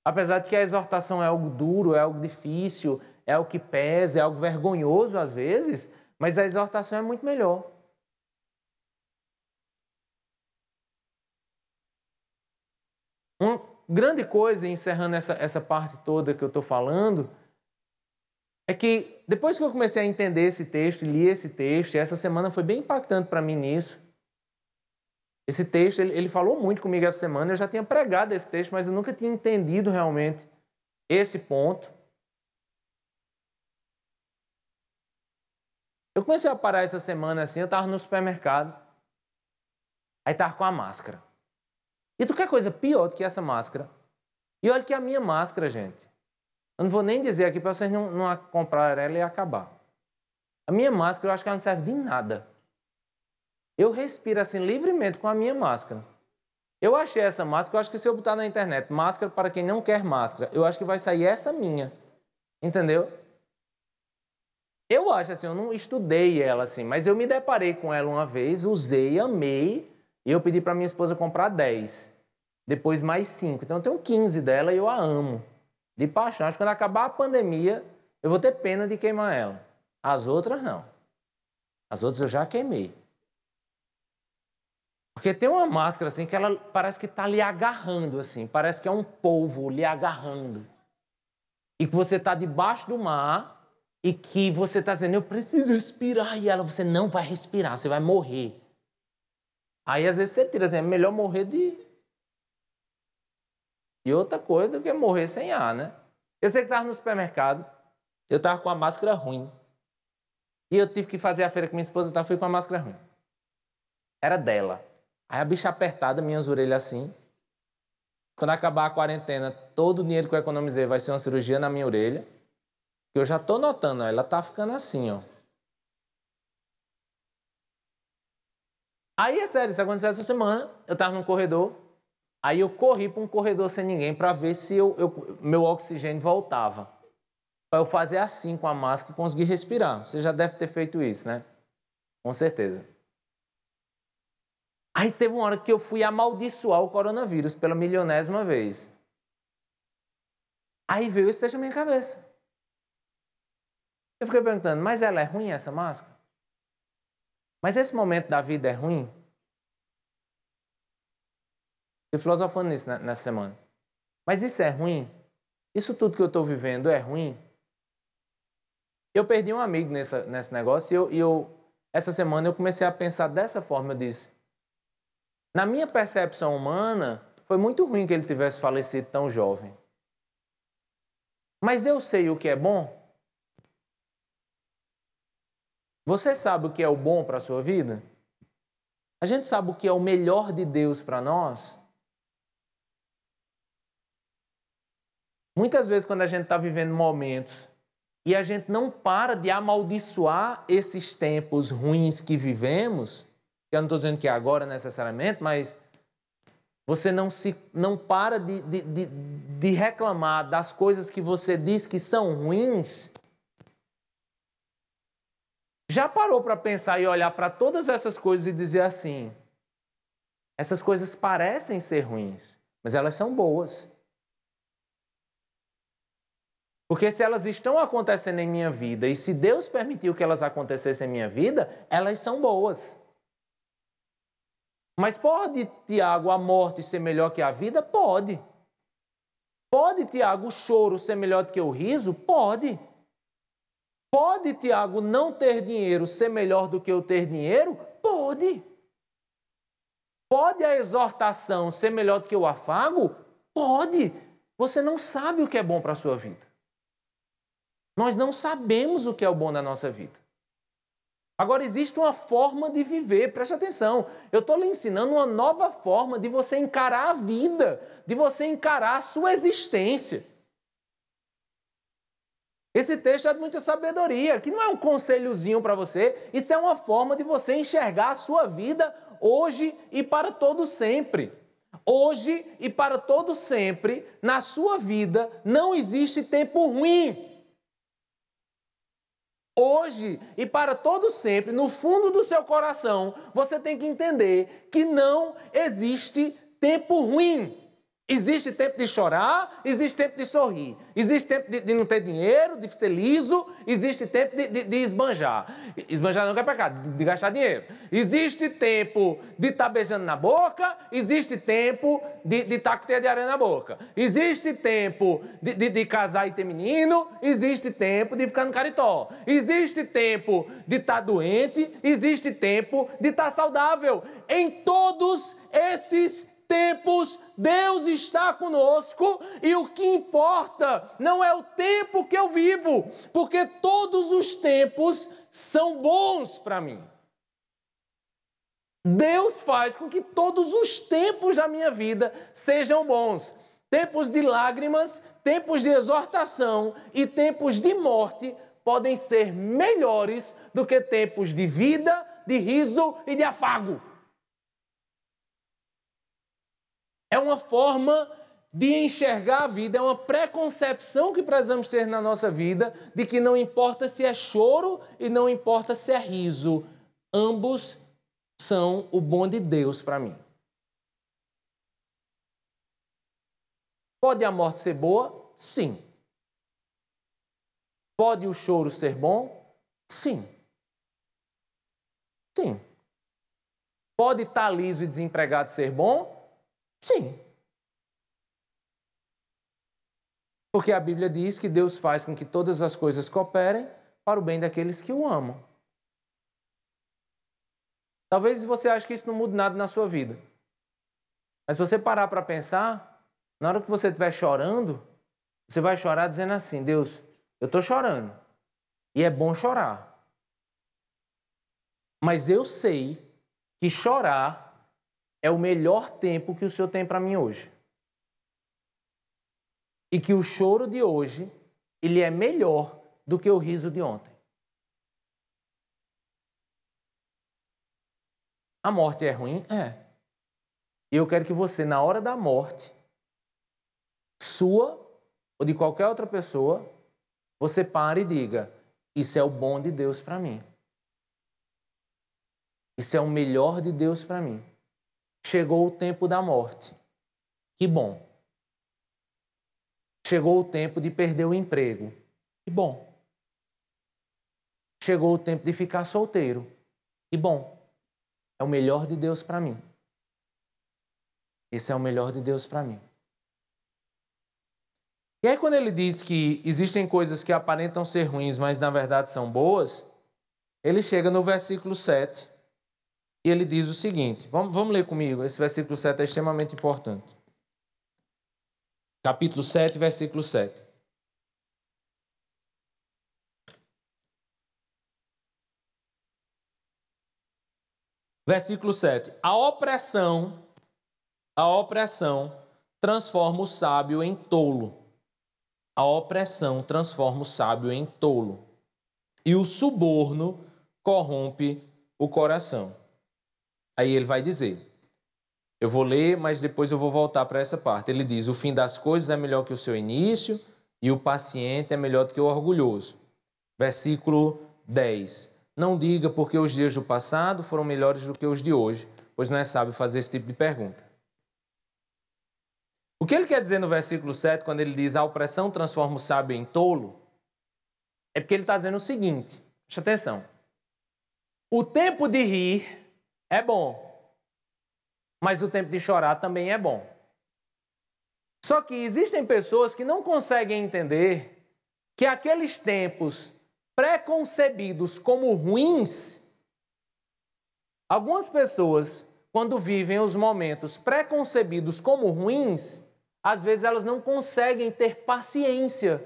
Apesar de que a exortação é algo duro, é algo difícil, é algo que pesa, é algo vergonhoso às vezes, mas a exortação é muito melhor. Um, grande coisa, encerrando essa, essa parte toda que eu estou falando, é que depois que eu comecei a entender esse texto, li esse texto, e essa semana foi bem impactante para mim nisso. Esse texto, ele, ele falou muito comigo essa semana, eu já tinha pregado esse texto, mas eu nunca tinha entendido realmente esse ponto. Eu comecei a parar essa semana assim, eu estava no supermercado, aí estava com a máscara. E tu quer coisa pior do que essa máscara? E olha que a minha máscara, gente. Eu não vou nem dizer aqui para vocês não, não comprar ela e acabar. A minha máscara, eu acho que ela não serve de nada. Eu respiro assim livremente com a minha máscara. Eu achei essa máscara, eu acho que se eu botar na internet, máscara para quem não quer máscara, eu acho que vai sair essa minha. Entendeu? Eu acho assim, eu não estudei ela assim, mas eu me deparei com ela uma vez, usei, amei, e eu pedi para minha esposa comprar 10. Depois mais 5. Então eu tenho 15 dela e eu a amo. De paixão. Acho que quando acabar a pandemia, eu vou ter pena de queimar ela. As outras não. As outras eu já queimei. Porque tem uma máscara assim que ela parece que está lhe agarrando assim, parece que é um polvo lhe agarrando. E que você está debaixo do mar e que você está dizendo, eu preciso respirar. E ela, você não vai respirar, você vai morrer. Aí às vezes você tira assim, é melhor morrer de. E outra coisa do que morrer sem ar, né? Eu sei que estava no supermercado, eu estava com a máscara ruim. E eu tive que fazer a feira com minha esposa, eu fui com a máscara ruim. Era dela. Aí a bicha apertada, minhas orelhas assim. Quando acabar a quarentena, todo o dinheiro que eu economizei vai ser uma cirurgia na minha orelha. Eu já estou notando, ela está ficando assim, ó. Aí é sério, isso aconteceu essa semana. Eu estava no corredor, aí eu corri para um corredor sem ninguém para ver se eu, eu, meu oxigênio voltava. Para eu fazer assim com a máscara e conseguir respirar. Você já deve ter feito isso, né? Com certeza. Aí teve uma hora que eu fui amaldiçoar o coronavírus pela milionésima vez. Aí veio isso deixa na minha cabeça. Eu fiquei perguntando, mas ela é ruim essa máscara? Mas esse momento da vida é ruim? Eu filosofando nisso nessa semana. Mas isso é ruim? Isso tudo que eu estou vivendo é ruim? Eu perdi um amigo nessa, nesse negócio e eu, eu, essa semana eu comecei a pensar dessa forma. Eu disse, na minha percepção humana, foi muito ruim que ele tivesse falecido tão jovem. Mas eu sei o que é bom? Você sabe o que é o bom para a sua vida? A gente sabe o que é o melhor de Deus para nós? Muitas vezes, quando a gente está vivendo momentos e a gente não para de amaldiçoar esses tempos ruins que vivemos, eu não estou dizendo que é agora necessariamente, mas você não, se, não para de, de, de, de reclamar das coisas que você diz que são ruins. Já parou para pensar e olhar para todas essas coisas e dizer assim: essas coisas parecem ser ruins, mas elas são boas. Porque se elas estão acontecendo em minha vida e se Deus permitiu que elas acontecessem em minha vida, elas são boas. Mas pode, Tiago, a morte ser melhor que a vida? Pode. Pode, Tiago, o choro ser melhor do que o riso? Pode. Pode, Tiago, não ter dinheiro ser melhor do que eu ter dinheiro? Pode. Pode a exortação ser melhor do que o afago? Pode. Você não sabe o que é bom para a sua vida. Nós não sabemos o que é o bom da nossa vida. Agora, existe uma forma de viver, preste atenção. Eu estou lhe ensinando uma nova forma de você encarar a vida, de você encarar a sua existência. Esse texto é de muita sabedoria, que não é um conselhozinho para você, isso é uma forma de você enxergar a sua vida hoje e para todo sempre. Hoje e para todo sempre, na sua vida não existe tempo ruim hoje e para todo sempre, no fundo do seu coração, você tem que entender que não existe tempo ruim. Existe tempo de chorar, existe tempo de sorrir, existe tempo de, de não ter dinheiro, de ser liso, existe tempo de, de, de esbanjar. Esbanjar não é pecado, de, gastar dinheiro. Existe tempo de estar tá beijando na boca, existe tempo de estar tá com teia de areia na boca. Existe tempo de casar e ter menino, existe tempo de ficar no caritó. Existe tempo de estar tá doente, existe tempo de estar tá saudável. Em todos esses tempos, Deus está conosco e o que importa não é o tempo que eu vivo, porque todos os tempos são bons para mim. Deus faz com que todos os tempos da minha vida sejam bons. Tempos de lágrimas, tempos de exortação e tempos de morte podem ser melhores do que tempos de vida, de riso e de afago. É uma forma de enxergar a vida, é uma preconcepção que precisamos ter na nossa vida de que não importa se é choro e não importa se é riso, ambos são o bom de Deus para mim. Pode a morte ser boa? Sim. Pode o choro ser bom? Sim. Sim. Pode estar liso e desempregado ser bom? Sim. Porque a Bíblia diz que Deus faz com que todas as coisas cooperem para o bem daqueles que o amam. Talvez você ache que isso não mude nada na sua vida. Mas se você parar para pensar, na hora que você estiver chorando, você vai chorar dizendo assim: Deus, eu estou chorando. E é bom chorar. Mas eu sei que chorar é o melhor tempo que o Senhor tem para mim hoje e que o choro de hoje ele é melhor do que o riso de ontem. A morte é ruim? É. E eu quero que você, na hora da morte, sua ou de qualquer outra pessoa, você pare e diga: Isso é o bom de Deus para mim. Isso é o melhor de Deus para mim. Chegou o tempo da morte. Que bom Chegou o tempo de perder o emprego. Que bom. Chegou o tempo de ficar solteiro. Que bom. É o melhor de Deus para mim. Esse é o melhor de Deus para mim. E aí, quando ele diz que existem coisas que aparentam ser ruins, mas na verdade são boas, ele chega no versículo 7 e ele diz o seguinte: vamos, vamos ler comigo, esse versículo 7 é extremamente importante capítulo 7, versículo 7. Versículo 7. A opressão, a opressão transforma o sábio em tolo. A opressão transforma o sábio em tolo. E o suborno corrompe o coração. Aí ele vai dizer: eu vou ler, mas depois eu vou voltar para essa parte. Ele diz: O fim das coisas é melhor que o seu início, e o paciente é melhor do que o orgulhoso. Versículo 10. Não diga porque os dias do passado foram melhores do que os de hoje, pois não é sábio fazer esse tipo de pergunta. O que ele quer dizer no versículo 7, quando ele diz a opressão transforma o sábio em tolo, é porque ele está dizendo o seguinte: preste atenção. O tempo de rir é bom, mas o tempo de chorar também é bom. Só que existem pessoas que não conseguem entender que aqueles tempos preconcebidos como ruins, algumas pessoas, quando vivem os momentos preconcebidos como ruins, às vezes elas não conseguem ter paciência,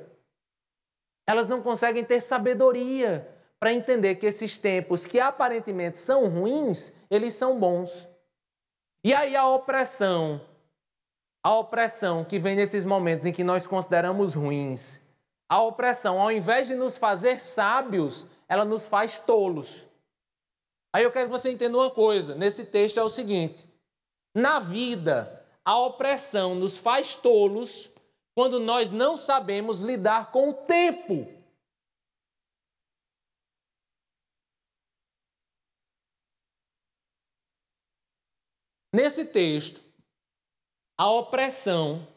elas não conseguem ter sabedoria para entender que esses tempos que aparentemente são ruins, eles são bons. E aí a opressão, a opressão que vem nesses momentos em que nós consideramos ruins, a opressão, ao invés de nos fazer sábios, ela nos faz tolos. Aí eu quero que você entenda uma coisa, nesse texto é o seguinte: na vida, a opressão nos faz tolos quando nós não sabemos lidar com o tempo. Nesse texto, a opressão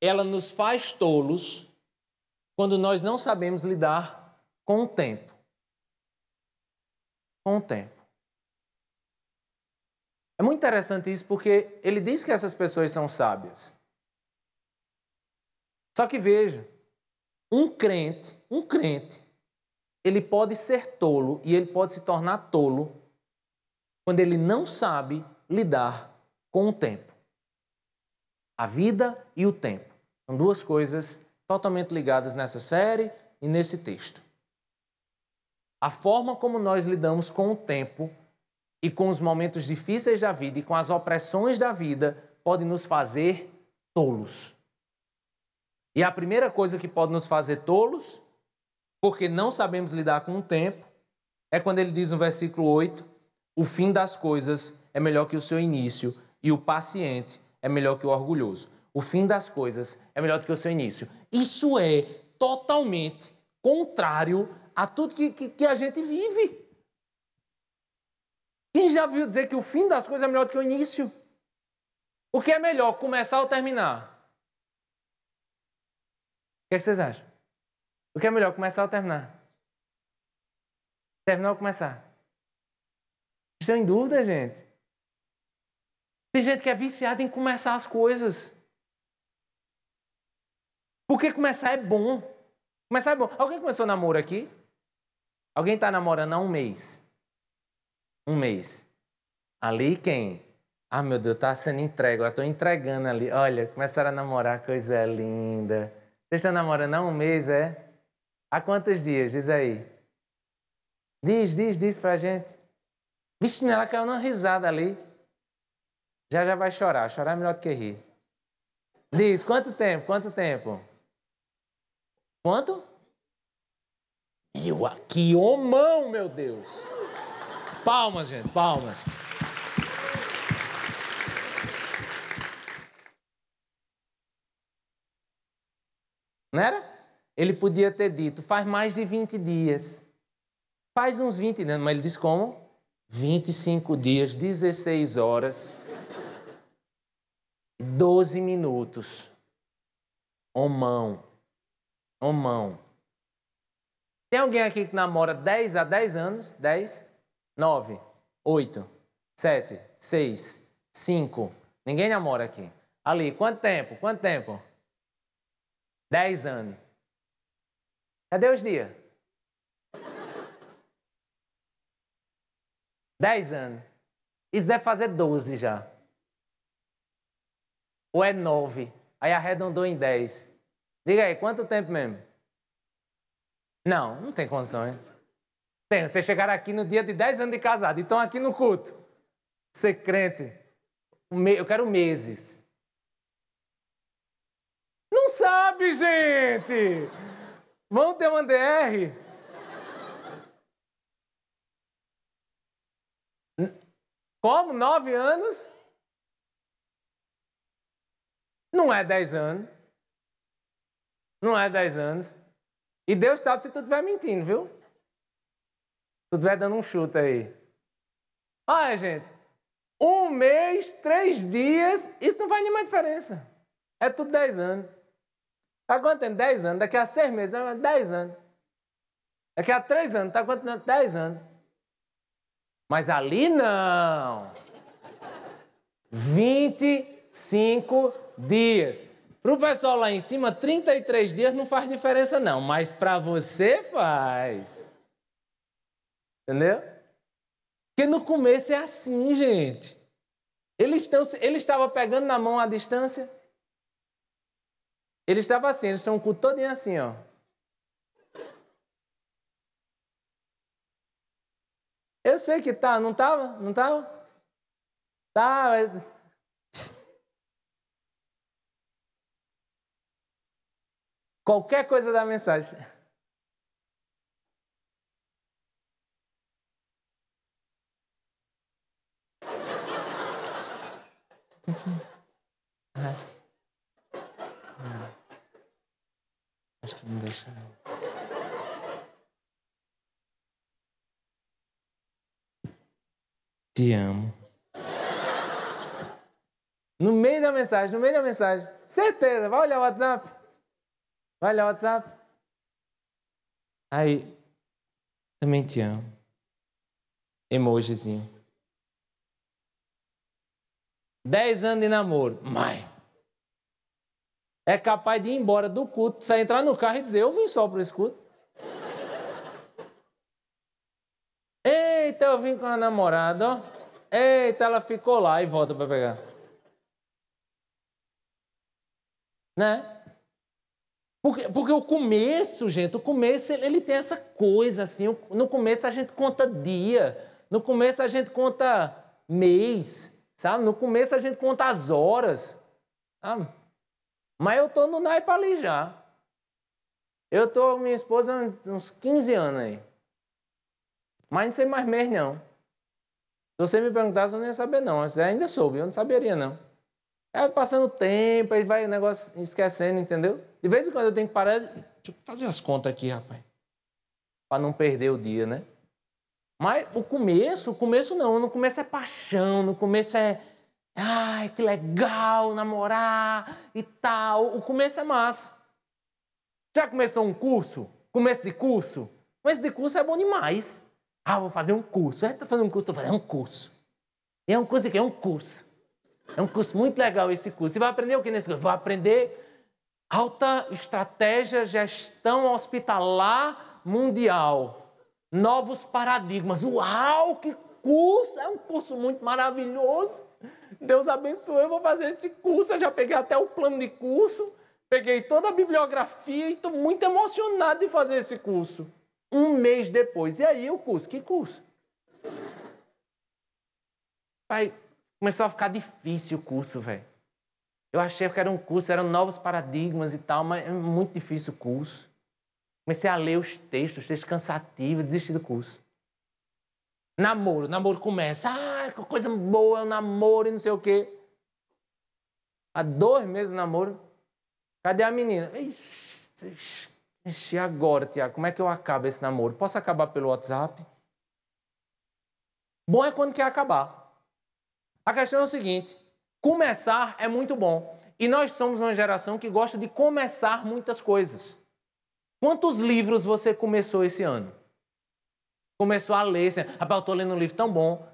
ela nos faz tolos quando nós não sabemos lidar com o tempo. Com o tempo. É muito interessante isso porque ele diz que essas pessoas são sábias. Só que veja, um crente, um crente, ele pode ser tolo e ele pode se tornar tolo quando ele não sabe lidar com o tempo. A vida e o tempo são duas coisas totalmente ligadas nessa série e nesse texto. A forma como nós lidamos com o tempo e com os momentos difíceis da vida e com as opressões da vida pode nos fazer tolos. E a primeira coisa que pode nos fazer tolos, porque não sabemos lidar com o tempo, é quando ele diz no versículo 8: o fim das coisas é melhor que o seu início, E o paciente é melhor que o orgulhoso. O fim das coisas é melhor do que o seu início. Isso é totalmente contrário a tudo que, que, que a gente vive. Quem já viu dizer que o fim das coisas é melhor do que o início? O que é melhor, começar ou terminar? O que, é que vocês acham? O que é melhor, começar ou terminar? Terminar ou começar? Estão em dúvida, gente? Tem gente que é viciada em começar as coisas. Porque começar é bom. Começar é bom. Alguém começou namoro aqui? Alguém está namorando há um mês? Um mês. Ali quem? Ah, meu Deus, está sendo entregue. Eu estou entregando ali. Olha, começaram a namorar, coisa linda. Vocês estão namorando há um mês, é? Há quantos dias? Diz aí. Diz, diz, diz pra gente. Vixe, ela caiu numa risada ali. Já já vai chorar. Chorar é melhor do que rir. Diz, quanto tempo? Quanto tempo? Quanto? Eu aqui, homão, meu Deus. Palmas, gente, palmas. Não era? Ele podia ter dito, faz mais de 20 dias. Faz uns 20 dias, mas ele disse como? 25 dias, 16 horas, 12 minutos. Homão. Homão. Tem alguém aqui que namora 10 a 10 anos? 10? 9? 8? 7? 6? 5? Ninguém namora aqui. Ali, quanto tempo? Quanto tempo? 10 anos. Cadê os dias? 10 anos. Isso deve fazer 12 já. Ou é 9? Aí arredondou em 10. Diga aí, quanto tempo mesmo? Não, não tem condição, hein? Tem, vocês chegaram aqui no dia de 10 anos de casado e estão aqui no culto. Ser crente. Eu quero meses. Não sabe, gente! Vão ter uma DR? Como? Nove anos? Não é dez anos. Não é dez anos. E Deus sabe se tu estiver mentindo, viu? Se tu estiver dando um chute aí. Olha, gente. Um mês, três dias, isso não faz nenhuma diferença. É tudo dez anos. Há quanto tempo? Dez anos. Daqui a seis meses, é dez anos. Daqui a três anos, está quanto tempo? Dez anos. Mas ali não. 25 dias. Para o pessoal lá em cima, 33 dias não faz diferença, não. Mas para você faz. Entendeu? Porque no começo é assim, gente. Ele, estão, ele estava pegando na mão a distância. Ele estava assim, eles estão com todo assim, ó. Eu sei que tá, não tava? Não tava? Tá. Qualquer coisa da mensagem. Arrasta. Acho que não deixa Te amo. No meio da mensagem, no meio da mensagem. Certeza, vai olhar o WhatsApp. Vai olhar o WhatsApp. Aí, também te amo. Emojizinho. Dez anos de namoro. Mãe. É capaz de ir embora do culto, sair entrar no carro e dizer, eu vim só para esse culto. Eita, eu vim com a namorada, ó. Eita, ela ficou lá e volta para pegar. Né? Porque, porque o começo, gente, o começo ele tem essa coisa assim. No começo a gente conta dia, no começo a gente conta mês, sabe? No começo a gente conta as horas. Sabe? Mas eu tô no naipe ali já. Eu tô com minha esposa há uns 15 anos aí. Mas não sei mais mês, não. você me perguntasse, eu não ia saber, não. Você ainda soube, eu não saberia, não. É passando tempo, aí vai o negócio esquecendo, entendeu? De vez em quando eu tenho que parar. Deixa eu fazer as contas aqui, rapaz. Para não perder o dia, né? Mas o começo, o começo não. No começo é paixão, no começo é. Ai, que legal namorar e tal. O começo é massa. Já começou um curso? Começo de curso? Começo de curso é bom demais. Ah, vou fazer um curso. Estou fazendo um curso, estou fazendo um curso. E é um curso que é um curso. É um curso muito legal esse curso. E vai aprender o que nesse curso? Vou aprender alta estratégia, gestão hospitalar mundial. Novos paradigmas. Uau, que curso! É um curso muito maravilhoso. Deus abençoe, eu vou fazer esse curso. Eu já peguei até o plano de curso, peguei toda a bibliografia e estou muito emocionado de fazer esse curso. Um mês depois. E aí o curso? Que curso? Pai, começou a ficar difícil o curso, velho. Eu achei que era um curso, eram novos paradigmas e tal, mas é muito difícil o curso. Comecei a ler os textos, textos cansativos, desisti do curso. Namoro, namoro começa. Ah, que coisa boa é o namoro e não sei o quê. Há dois meses de namoro. Cadê a menina? Ixi, Ixi, agora, Tiago, como é que eu acabo esse namoro? Posso acabar pelo WhatsApp? Bom é quando quer acabar. A questão é o seguinte: começar é muito bom. E nós somos uma geração que gosta de começar muitas coisas. Quantos livros você começou esse ano? Começou a ler, assim, rapaz, eu estou lendo um livro tão bom.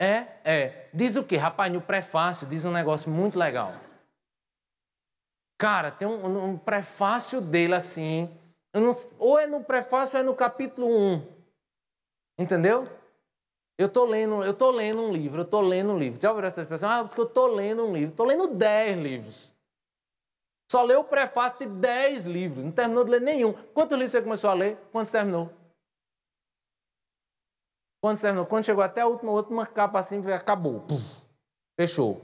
É, é. Diz o quê? Rapaz, no prefácio diz um negócio muito legal. Cara, tem um, um prefácio dele assim, não, ou é no prefácio ou é no capítulo 1. Entendeu? Eu estou lendo, eu tô lendo um livro, eu estou lendo um livro. Já ouviu essa expressão? Ah, porque eu estou lendo um livro. Estou lendo 10 livros. Só leu o prefácio de 10 livros. Não terminou de ler nenhum. Quantos livros você começou a ler? Quantos terminou? Quando terminou? Quando chegou até a última, última capa assim, acabou. Puf, fechou.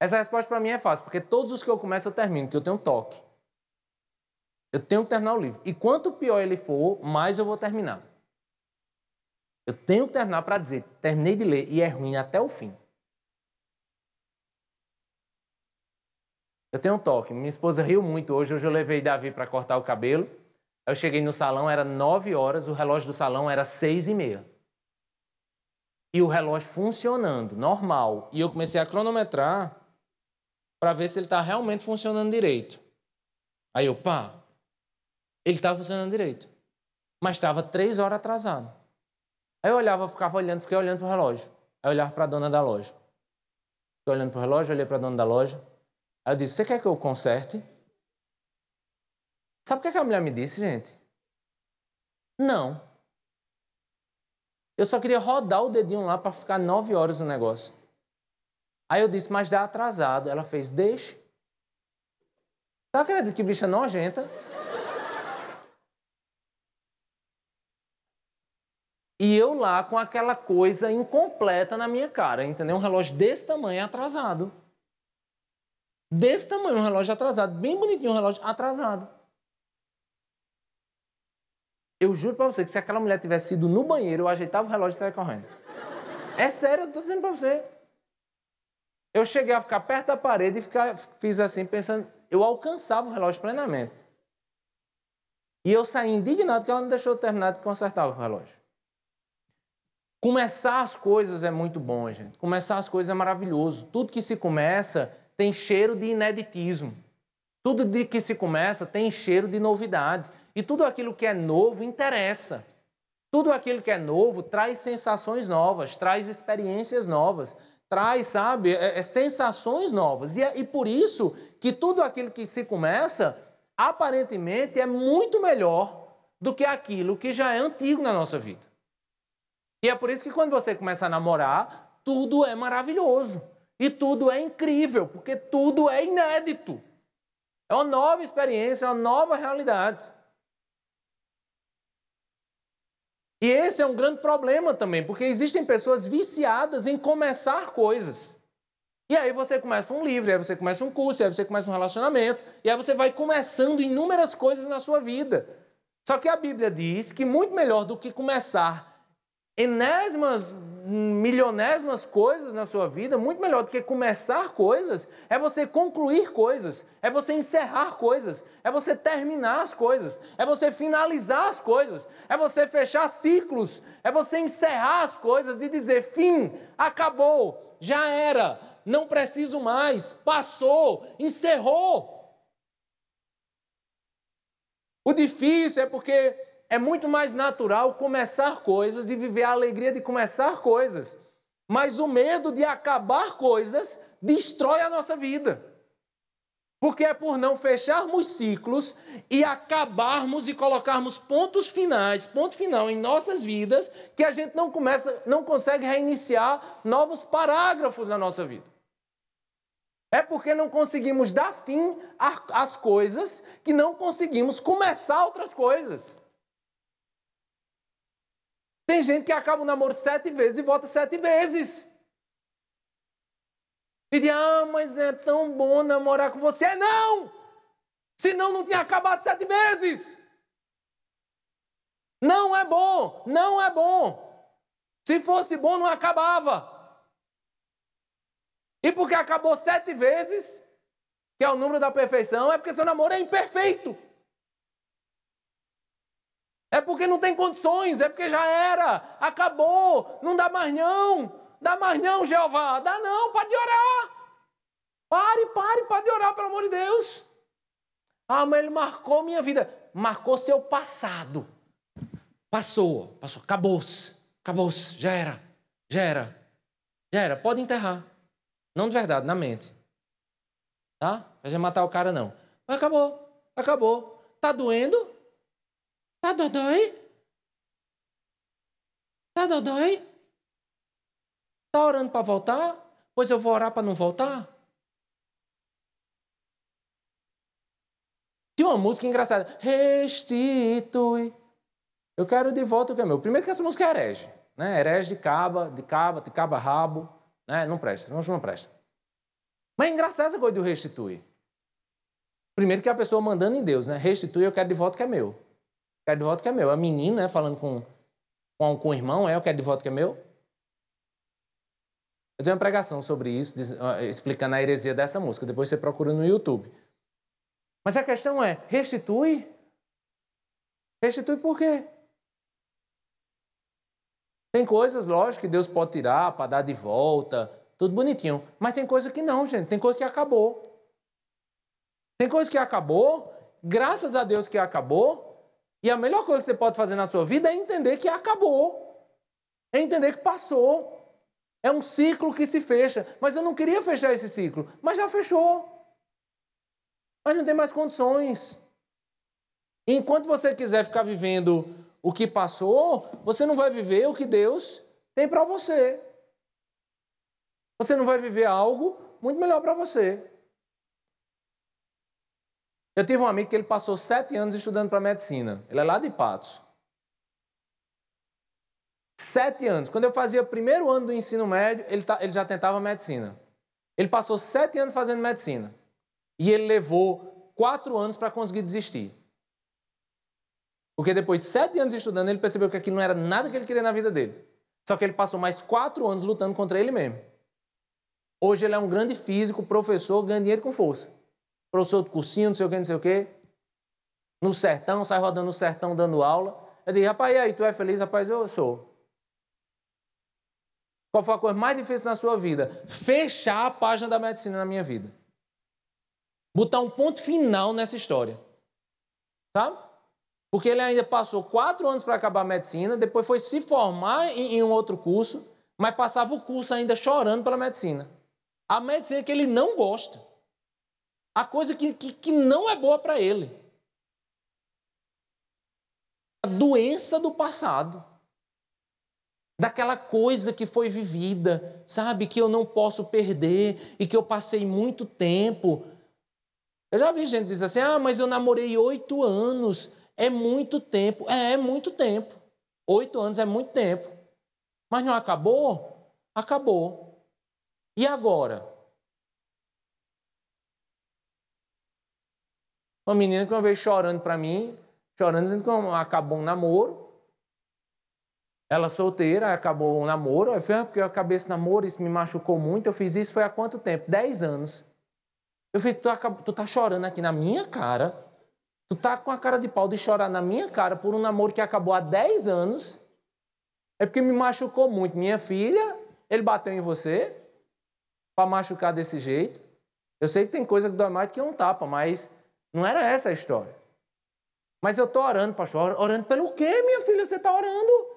Essa resposta para mim é fácil, porque todos os que eu começo eu termino, porque eu tenho um toque. Eu tenho que terminar o livro. E quanto pior ele for, mais eu vou terminar. Eu tenho que terminar para dizer, terminei de ler e é ruim até o fim. Eu tenho um toque. Minha esposa riu muito hoje. Hoje eu levei Davi para cortar o cabelo. Eu cheguei no salão, era nove horas, o relógio do salão era seis e meia. E o relógio funcionando, normal. E eu comecei a cronometrar para ver se ele está realmente funcionando direito. Aí eu, pá, ele estava funcionando direito. Mas estava três horas atrasado. Aí eu olhava, ficava olhando, fiquei olhando para o relógio. Aí eu olhava para a dona da loja. Fiquei olhando para o relógio, olhei para a dona da loja. Aí eu disse: Você quer que eu conserte? Sabe o que, é que a mulher me disse, gente? Não. Eu só queria rodar o dedinho lá para ficar nove horas no negócio. Aí eu disse, mas dá atrasado. Ela fez, deixe. Tá acreditando que bicha nojenta? E eu lá com aquela coisa incompleta na minha cara, entendeu? Um relógio desse tamanho atrasado. Desse tamanho, um relógio atrasado. Bem bonitinho, um relógio atrasado. Eu juro para você que se aquela mulher tivesse ido no banheiro, eu ajeitava o relógio e saia correndo. É sério, eu tô dizendo para você. Eu cheguei a ficar perto da parede e ficar, fiz assim, pensando, eu alcançava o relógio plenamente. E eu saí indignado que ela não deixou terminar de consertar o relógio. Começar as coisas é muito bom, gente. Começar as coisas é maravilhoso. Tudo que se começa tem cheiro de ineditismo. Tudo de que se começa tem cheiro de novidade. E tudo aquilo que é novo interessa. Tudo aquilo que é novo traz sensações novas, traz experiências novas, traz, sabe, é, é, sensações novas. E, é, e por isso que tudo aquilo que se começa, aparentemente, é muito melhor do que aquilo que já é antigo na nossa vida. E é por isso que quando você começa a namorar, tudo é maravilhoso. E tudo é incrível, porque tudo é inédito. É uma nova experiência, é uma nova realidade. E esse é um grande problema também, porque existem pessoas viciadas em começar coisas. E aí você começa um livro, aí você começa um curso, aí você começa um relacionamento, e aí você vai começando inúmeras coisas na sua vida. Só que a Bíblia diz que muito melhor do que começar enésimas, milionésimas coisas na sua vida, muito melhor do que começar coisas, é você concluir coisas, é você encerrar coisas, é você terminar as coisas, é você finalizar as coisas, é você fechar ciclos, é você encerrar as coisas e dizer: fim, acabou, já era, não preciso mais, passou, encerrou. O difícil é porque é muito mais natural começar coisas e viver a alegria de começar coisas. Mas o medo de acabar coisas destrói a nossa vida. Porque é por não fecharmos ciclos e acabarmos e colocarmos pontos finais, ponto final em nossas vidas, que a gente não começa, não consegue reiniciar novos parágrafos na nossa vida. É porque não conseguimos dar fim às coisas que não conseguimos começar outras coisas. Tem gente que acaba o namoro sete vezes e volta sete vezes. E diz, ah, mas é tão bom namorar com você. É não! Senão não tinha acabado sete vezes. Não é bom, não é bom. Se fosse bom, não acabava. E porque acabou sete vezes, que é o número da perfeição, é porque seu namoro é imperfeito. É porque não tem condições, é porque já era, acabou, não dá mais não, dá mais não, Jeová, dá não, pode orar. Pare, pare, pode orar, pelo amor de Deus. Ah, mas ele marcou minha vida, marcou seu passado. Passou, passou, acabou-se, acabou-se, já era, já era, já era, pode enterrar. Não de verdade, na mente. Tá? Vai matar o cara, não. Mas acabou, acabou. Tá doendo? Tá dodói? Tá dodói? Tá orando para voltar? Pois eu vou orar para não voltar? Tinha uma música engraçada. Restitui. Eu quero de volta o que é meu. Primeiro que essa música é herege. Né? Herege de caba, de caba, de caba rabo. Né? Não presta, não, não presta. Mas é engraçado essa coisa do restitui. Primeiro que a pessoa mandando em Deus, né? Restitui, eu quero de volta o que é meu. Quero de volta que é meu. A menina, né, falando com, com, com o irmão, é, eu quero de volta que é meu. Eu tenho uma pregação sobre isso, diz, explicando a heresia dessa música. Depois você procura no YouTube. Mas a questão é: restitui? Restitui por quê? Tem coisas, lógico, que Deus pode tirar para dar de volta, tudo bonitinho. Mas tem coisa que não, gente. Tem coisa que acabou. Tem coisa que acabou, graças a Deus que acabou, e a melhor coisa que você pode fazer na sua vida é entender que acabou. É entender que passou. É um ciclo que se fecha. Mas eu não queria fechar esse ciclo. Mas já fechou. Mas não tem mais condições. Enquanto você quiser ficar vivendo o que passou, você não vai viver o que Deus tem para você. Você não vai viver algo muito melhor para você. Eu tive um amigo que ele passou sete anos estudando para medicina. Ele é lá de Patos. Sete anos. Quando eu fazia o primeiro ano do ensino médio, ele, tá, ele já tentava medicina. Ele passou sete anos fazendo medicina. E ele levou quatro anos para conseguir desistir. Porque depois de sete anos estudando, ele percebeu que aquilo não era nada que ele queria na vida dele. Só que ele passou mais quatro anos lutando contra ele mesmo. Hoje ele é um grande físico, professor, ganha dinheiro com força professor de cursinho, não sei o que, não sei o que. No sertão, sai rodando no sertão dando aula. Eu digo, rapaz, e aí, tu é feliz? Rapaz, eu sou. Qual foi a coisa mais difícil na sua vida? Fechar a página da medicina na minha vida. Botar um ponto final nessa história. Sabe? Porque ele ainda passou quatro anos para acabar a medicina, depois foi se formar em, em um outro curso, mas passava o curso ainda chorando pela medicina. A medicina que ele não gosta a coisa que, que, que não é boa para ele. A doença do passado. Daquela coisa que foi vivida, sabe? Que eu não posso perder e que eu passei muito tempo. Eu já vi gente dizer assim: ah, mas eu namorei oito anos. É muito tempo. É, é muito tempo. Oito anos é muito tempo. Mas não acabou? Acabou. E agora? Uma menina que uma vez chorando para mim, chorando dizendo que acabou um namoro. Ela solteira, acabou o namoro. Eu falei, ah, porque eu acabei esse namoro, isso me machucou muito. Eu fiz isso foi há quanto tempo? Dez anos. Eu falei, tu, tu tá chorando aqui na minha cara. Tu tá com a cara de pau de chorar na minha cara por um namoro que acabou há dez anos. É porque me machucou muito. Minha filha, ele bateu em você para machucar desse jeito. Eu sei que tem coisa que dói mais que um tapa, mas não era essa a história. Mas eu estou orando, pastor. Orando pelo quê, minha filha? Você está orando?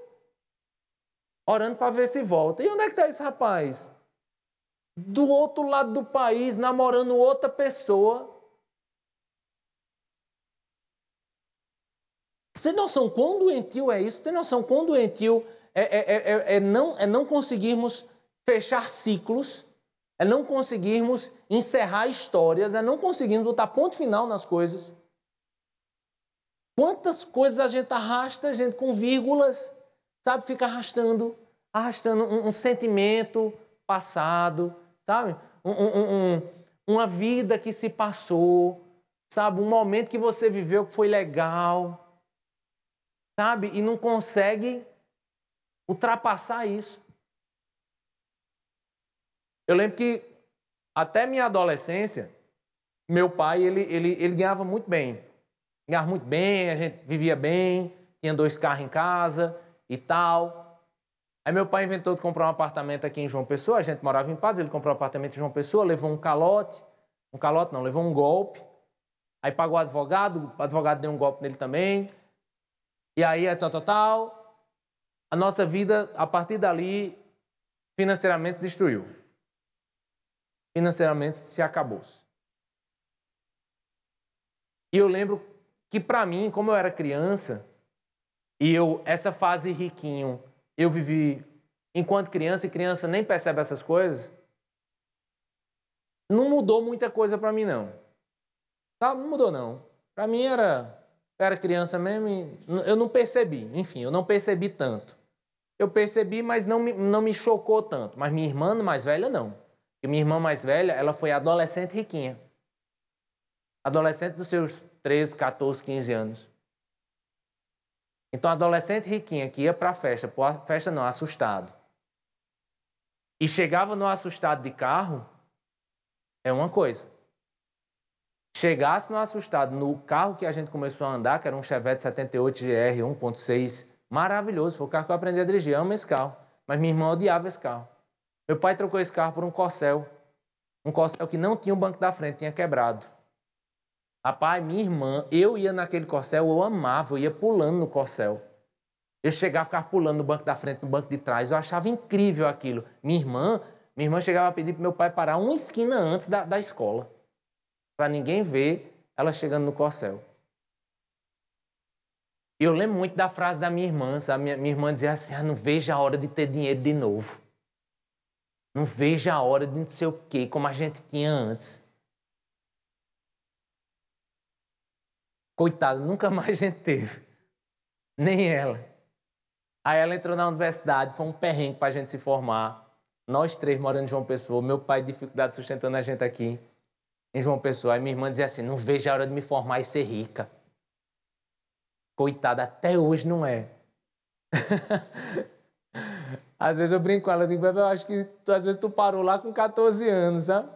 orando para ver se volta. E onde é que está esse rapaz? Do outro lado do país, namorando outra pessoa. Você tem noção quão doentio é isso? Você tem noção quão doentio é, é, é, é, não, é não conseguirmos fechar ciclos, é não conseguirmos encerrar histórias, é não conseguirmos botar ponto final nas coisas. Quantas coisas a gente arrasta, gente, com vírgulas, sabe? Fica arrastando, arrastando um, um sentimento passado, sabe? Um, um, uma vida que se passou, sabe? Um momento que você viveu que foi legal, sabe? E não consegue ultrapassar isso. Eu lembro que até minha adolescência, meu pai ele, ele, ele ganhava muito bem. Ganhava muito bem, a gente vivia bem, tinha dois carros em casa e tal. Aí meu pai inventou de comprar um apartamento aqui em João Pessoa, a gente morava em Paz, ele comprou um apartamento em João Pessoa, levou um calote, um calote não, levou um golpe. Aí pagou o advogado, o advogado deu um golpe nele também. E aí é tal, tal, tal. A nossa vida, a partir dali, financeiramente se destruiu. Financeiramente se acabou. E eu lembro que para mim, como eu era criança, e eu, essa fase riquinho, eu vivi enquanto criança, e criança nem percebe essas coisas, não mudou muita coisa para mim, não. Tá? Não mudou, não. Para mim era. Era criança mesmo e eu não percebi. Enfim, eu não percebi tanto. Eu percebi, mas não me, não me chocou tanto. Mas minha irmã mais velha, não. E minha irmã mais velha, ela foi adolescente riquinha. Adolescente dos seus 13, 14, 15 anos. Então, adolescente riquinha que ia para a festa, festa não, assustado, e chegava no assustado de carro, é uma coisa. Chegasse no assustado no carro que a gente começou a andar, que era um Chevette 78 GR 1.6, maravilhoso, foi o carro que eu aprendi a dirigir, amo esse carro. Mas minha irmã odiava esse carro. Meu pai trocou esse carro por um Corcel. Um Corcel que não tinha o banco da frente, tinha quebrado. Rapaz, minha irmã, eu ia naquele corcel, eu amava, eu ia pulando no corcel. Eu chegava, ficava pulando no banco da frente, no banco de trás, eu achava incrível aquilo. Minha irmã, minha irmã chegava a pedir para meu pai parar uma esquina antes da, da escola, para ninguém ver ela chegando no corcel. Eu lembro muito da frase da minha irmã, sabe? Minha, minha irmã dizia assim: ah, não vejo a hora de ter dinheiro de novo. Não vejo a hora de não sei o quê, como a gente tinha antes. Coitada, nunca mais a gente teve. Nem ela. Aí ela entrou na universidade, foi um perrengue para a gente se formar. Nós três morando em João Pessoa, meu pai dificuldade sustentando a gente aqui em João Pessoa. Aí minha irmã dizia assim: não vejo a hora de me formar e ser rica. Coitada, até hoje não é. às vezes eu brinco com ela, eu digo, eu acho que tu, às vezes tu parou lá com 14 anos, sabe?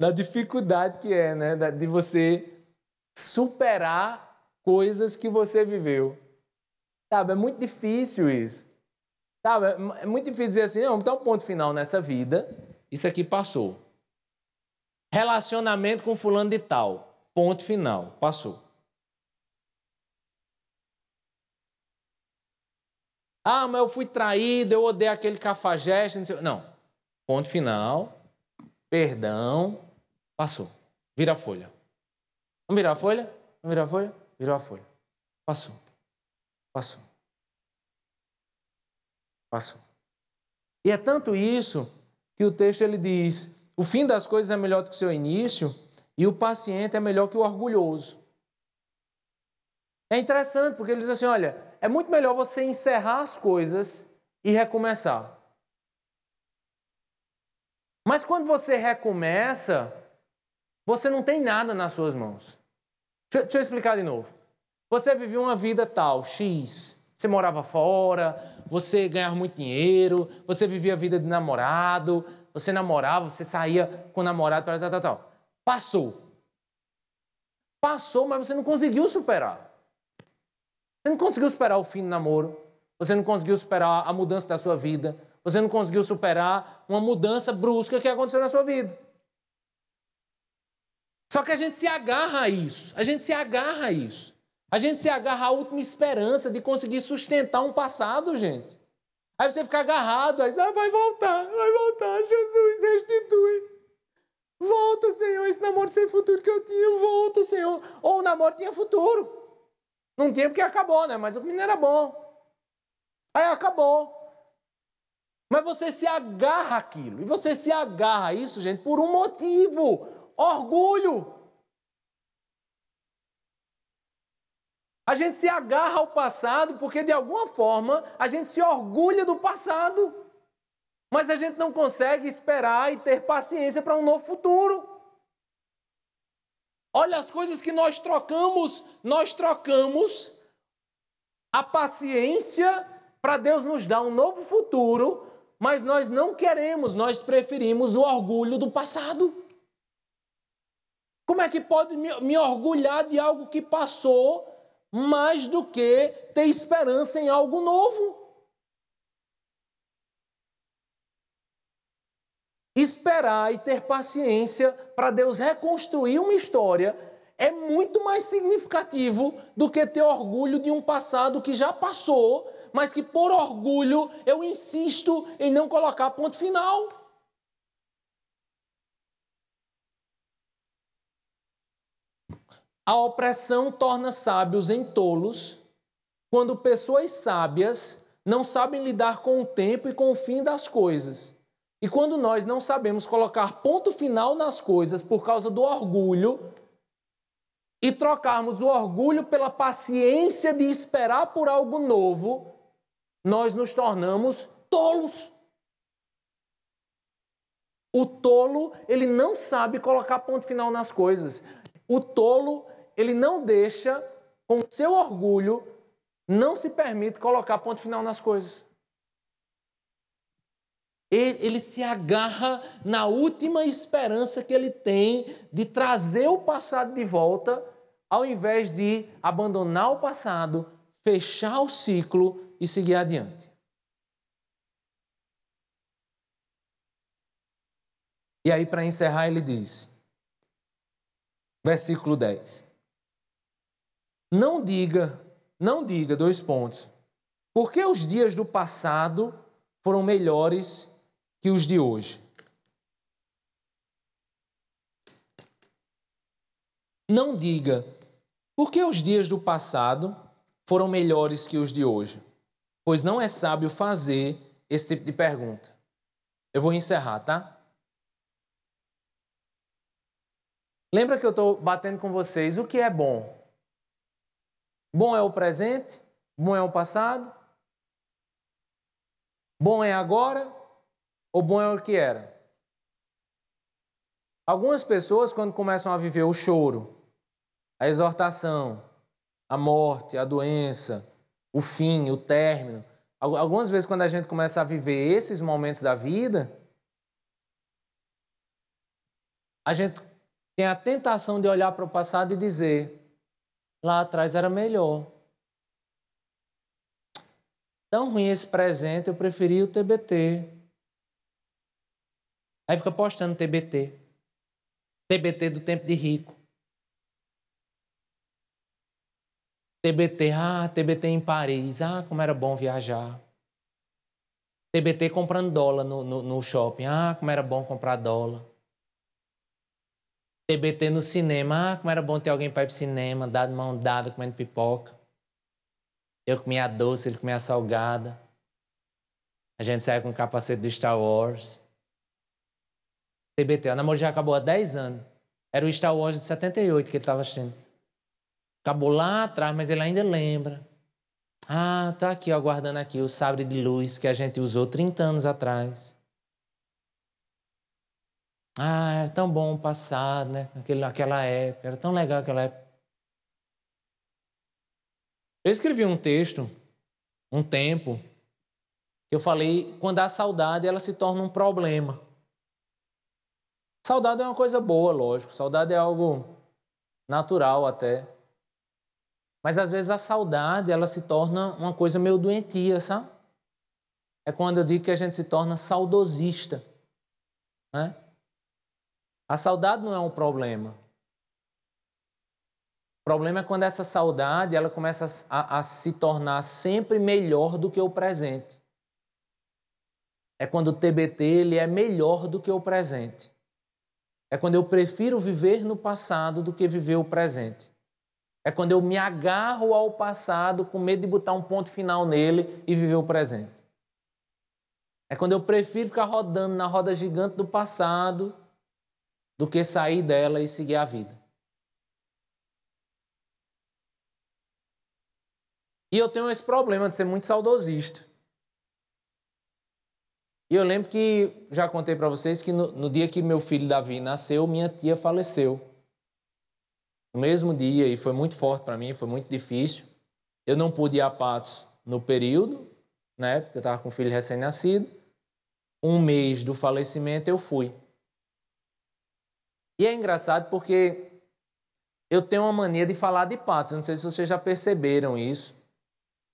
Da dificuldade que é, né? De você superar coisas que você viveu. Sabe, é muito difícil isso. Sabe, é muito difícil dizer assim, não, então ponto final nessa vida, isso aqui passou. Relacionamento com fulano de tal, ponto final, passou. Ah, mas eu fui traído, eu odeio aquele cafajeste, não, sei... não. Ponto final, perdão, passou. Vira a folha. Vamos virar a folha? Vamos virar a folha? Virou a folha. Passou. Passou. Passou. E é tanto isso que o texto ele diz: o fim das coisas é melhor do que o seu início, e o paciente é melhor que o orgulhoso. É interessante, porque ele diz assim: olha, é muito melhor você encerrar as coisas e recomeçar. Mas quando você recomeça, você não tem nada nas suas mãos. Deixa, deixa eu explicar de novo. Você viveu uma vida tal, X, Você morava fora, você ganhava muito dinheiro, você vivia a vida de namorado, você namorava, você saía com o namorado, tal, tal, tal. Passou. Passou, mas você não conseguiu superar. Você não conseguiu superar o fim do namoro. Você não conseguiu superar a mudança da sua vida. Você não conseguiu superar uma mudança brusca que aconteceu na sua vida. Só que a gente se agarra a isso. A gente se agarra a isso. A gente se agarra à última esperança de conseguir sustentar um passado, gente. Aí você fica agarrado, aí ah, vai voltar, vai voltar, Jesus restitui. Volta, Senhor, esse namoro sem futuro que eu tinha, volta, Senhor. Ou o namoro tinha futuro. Não tinha porque acabou, né? Mas o menino era bom. Aí acabou. Mas você se agarra àquilo. E você se agarra a isso, gente, por um motivo: orgulho. A gente se agarra ao passado porque, de alguma forma, a gente se orgulha do passado. Mas a gente não consegue esperar e ter paciência para um novo futuro. Olha as coisas que nós trocamos. Nós trocamos a paciência para Deus nos dar um novo futuro, mas nós não queremos, nós preferimos o orgulho do passado. Como é que pode me, me orgulhar de algo que passou mais do que ter esperança em algo novo? Esperar e ter paciência para Deus reconstruir uma história é muito mais significativo do que ter orgulho de um passado que já passou, mas que por orgulho eu insisto em não colocar ponto final. A opressão torna sábios em tolos quando pessoas sábias não sabem lidar com o tempo e com o fim das coisas. E quando nós não sabemos colocar ponto final nas coisas por causa do orgulho, e trocarmos o orgulho pela paciência de esperar por algo novo, nós nos tornamos tolos. O tolo, ele não sabe colocar ponto final nas coisas. O tolo, ele não deixa, com seu orgulho, não se permite colocar ponto final nas coisas. Ele, se agarra na última esperança que ele tem de trazer o passado de volta, ao invés de abandonar o passado, fechar o ciclo e seguir adiante. E aí, para encerrar, ele diz, versículo 10: Não diga, não diga, dois pontos, porque os dias do passado foram melhores que os de hoje. Não diga, porque os dias do passado foram melhores que os de hoje pois não é sábio fazer esse tipo de pergunta. Eu vou encerrar, tá? Lembra que eu estou batendo com vocês o que é bom? Bom é o presente? Bom é o passado? Bom é agora? Ou bom é o que era? Algumas pessoas, quando começam a viver o choro, a exortação, a morte, a doença, o fim, o término. Algumas vezes, quando a gente começa a viver esses momentos da vida, a gente tem a tentação de olhar para o passado e dizer: lá atrás era melhor. Tão ruim esse presente, eu preferi o TBT. Aí fica postando TBT. TBT do tempo de rico. TBT, ah, TBT em Paris, ah, como era bom viajar. TBT comprando dólar no, no, no shopping, ah, como era bom comprar dólar. TBT no cinema, ah, como era bom ter alguém para ir para o cinema, dado mão dada, comendo pipoca. Eu comia doce, ele comia salgada. A gente saia com o capacete do Star Wars. TBT, o namoro já acabou há 10 anos. Era o Star Wars de 78 que ele estava assistindo. Acabou lá atrás, mas ele ainda lembra. Ah, tá aqui, ó, guardando aqui o sabre de luz que a gente usou 30 anos atrás. Ah, era tão bom o passado, né? Aquele, aquela época, era tão legal aquela época. Eu escrevi um texto um tempo, eu falei, quando a saudade ela se torna um problema. Saudade é uma coisa boa, lógico. Saudade é algo natural até. Mas às vezes a saudade ela se torna uma coisa meio doentia, sabe? É quando eu digo que a gente se torna saudosista. Né? A saudade não é um problema. O problema é quando essa saudade ela começa a, a se tornar sempre melhor do que o presente. É quando o TBT ele é melhor do que o presente. É quando eu prefiro viver no passado do que viver o presente. É quando eu me agarro ao passado com medo de botar um ponto final nele e viver o presente. É quando eu prefiro ficar rodando na roda gigante do passado do que sair dela e seguir a vida. E eu tenho esse problema de ser muito saudosista. E eu lembro que, já contei para vocês, que no, no, dia que meu filho Davi nasceu, minha tia faleceu. No mesmo dia, e foi muito forte para mim, foi muito difícil. Eu não pude ir a Patos no período, né, porque eu estava com um filho recém-nascido. Um mês do falecimento eu fui. E é engraçado porque eu tenho uma mania de falar de Patos, não sei se vocês já perceberam isso.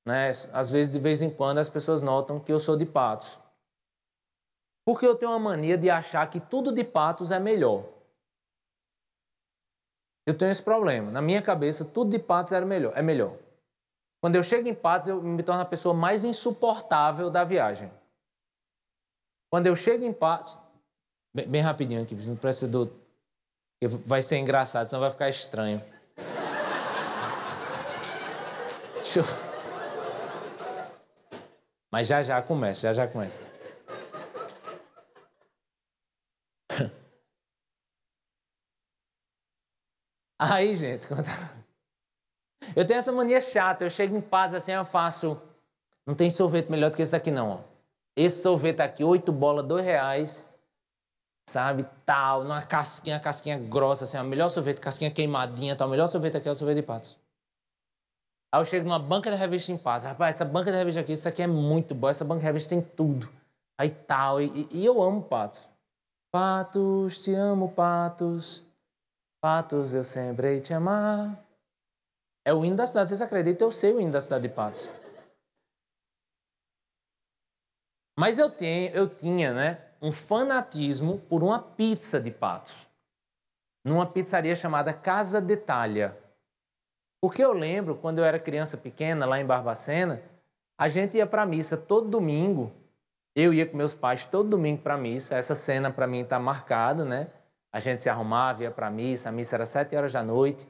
Né? Às vezes, de vez em quando, as pessoas notam que eu sou de Patos. Porque eu tenho uma mania de achar que tudo de patos é melhor. Eu tenho esse problema. Na minha cabeça, tudo de patos era melhor, é melhor. Quando eu chego em patos, eu me torno a pessoa mais insuportável da viagem. Quando eu chego em patos, bem, bem rapidinho aqui, não precisa do. Vai ser engraçado, senão vai ficar estranho. Deixa eu... Mas já já começa, já já começa. Aí, gente, eu tenho essa mania chata. Eu chego em paz assim, eu faço. Não tem sorvete melhor do que esse daqui, não. Ó. Esse sorvete aqui, oito bolas, dois reais. Sabe, tal, numa casquinha, casquinha grossa, assim, o melhor sorvete, casquinha queimadinha, tal. O melhor sorvete aqui é o sorvete de patos. Aí eu chego numa banca de revista em paz. Rapaz, essa banca de revista aqui, isso aqui é muito boa. Essa banca de revista tem tudo. Aí tal. E, e eu amo patos. Patos, te amo, patos. Patos, eu sempre te amar. É o hino da cidade. Vocês acreditam? Eu sei o hino da cidade de Patos. Mas eu, tenho, eu tinha né, um fanatismo por uma pizza de Patos. Numa pizzaria chamada Casa Detalha. Porque eu lembro, quando eu era criança pequena, lá em Barbacena, a gente ia para a missa todo domingo. Eu ia com meus pais todo domingo para a missa. Essa cena para mim está marcada, né? A gente se arrumava, ia para a missa, a missa era sete horas da noite.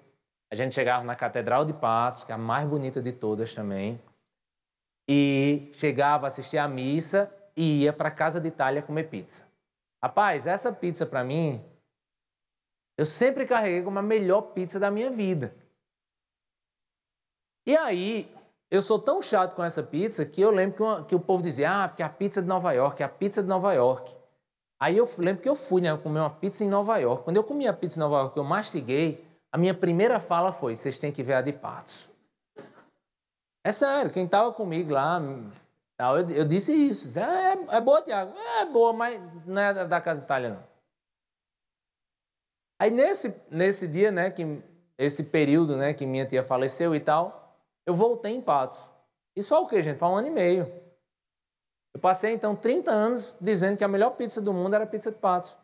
A gente chegava na Catedral de Patos, que é a mais bonita de todas também. E chegava, assistia a missa e ia para a Casa de Itália comer pizza. Rapaz, essa pizza para mim, eu sempre carreguei como a melhor pizza da minha vida. E aí, eu sou tão chato com essa pizza que eu lembro que, uma, que o povo dizia, ah, porque a pizza de Nova York, a pizza de Nova York. Aí eu lembro que eu fui, né, comer uma pizza em Nova York. Quando eu comi a pizza em Nova York, eu mastiguei, a minha primeira fala foi: vocês têm que ver a de patos. É sério, quem estava comigo lá, eu, eu disse isso. É, é, boa, Tiago? É boa, mas não é da Casa Itália, não. Aí nesse, nesse dia, né, que, esse período, né, que minha tia faleceu e tal, eu voltei em Patos. Isso foi o quê, gente? Foi um ano e meio. Eu passei então 30 anos dizendo que a melhor pizza do mundo era pizza de patos.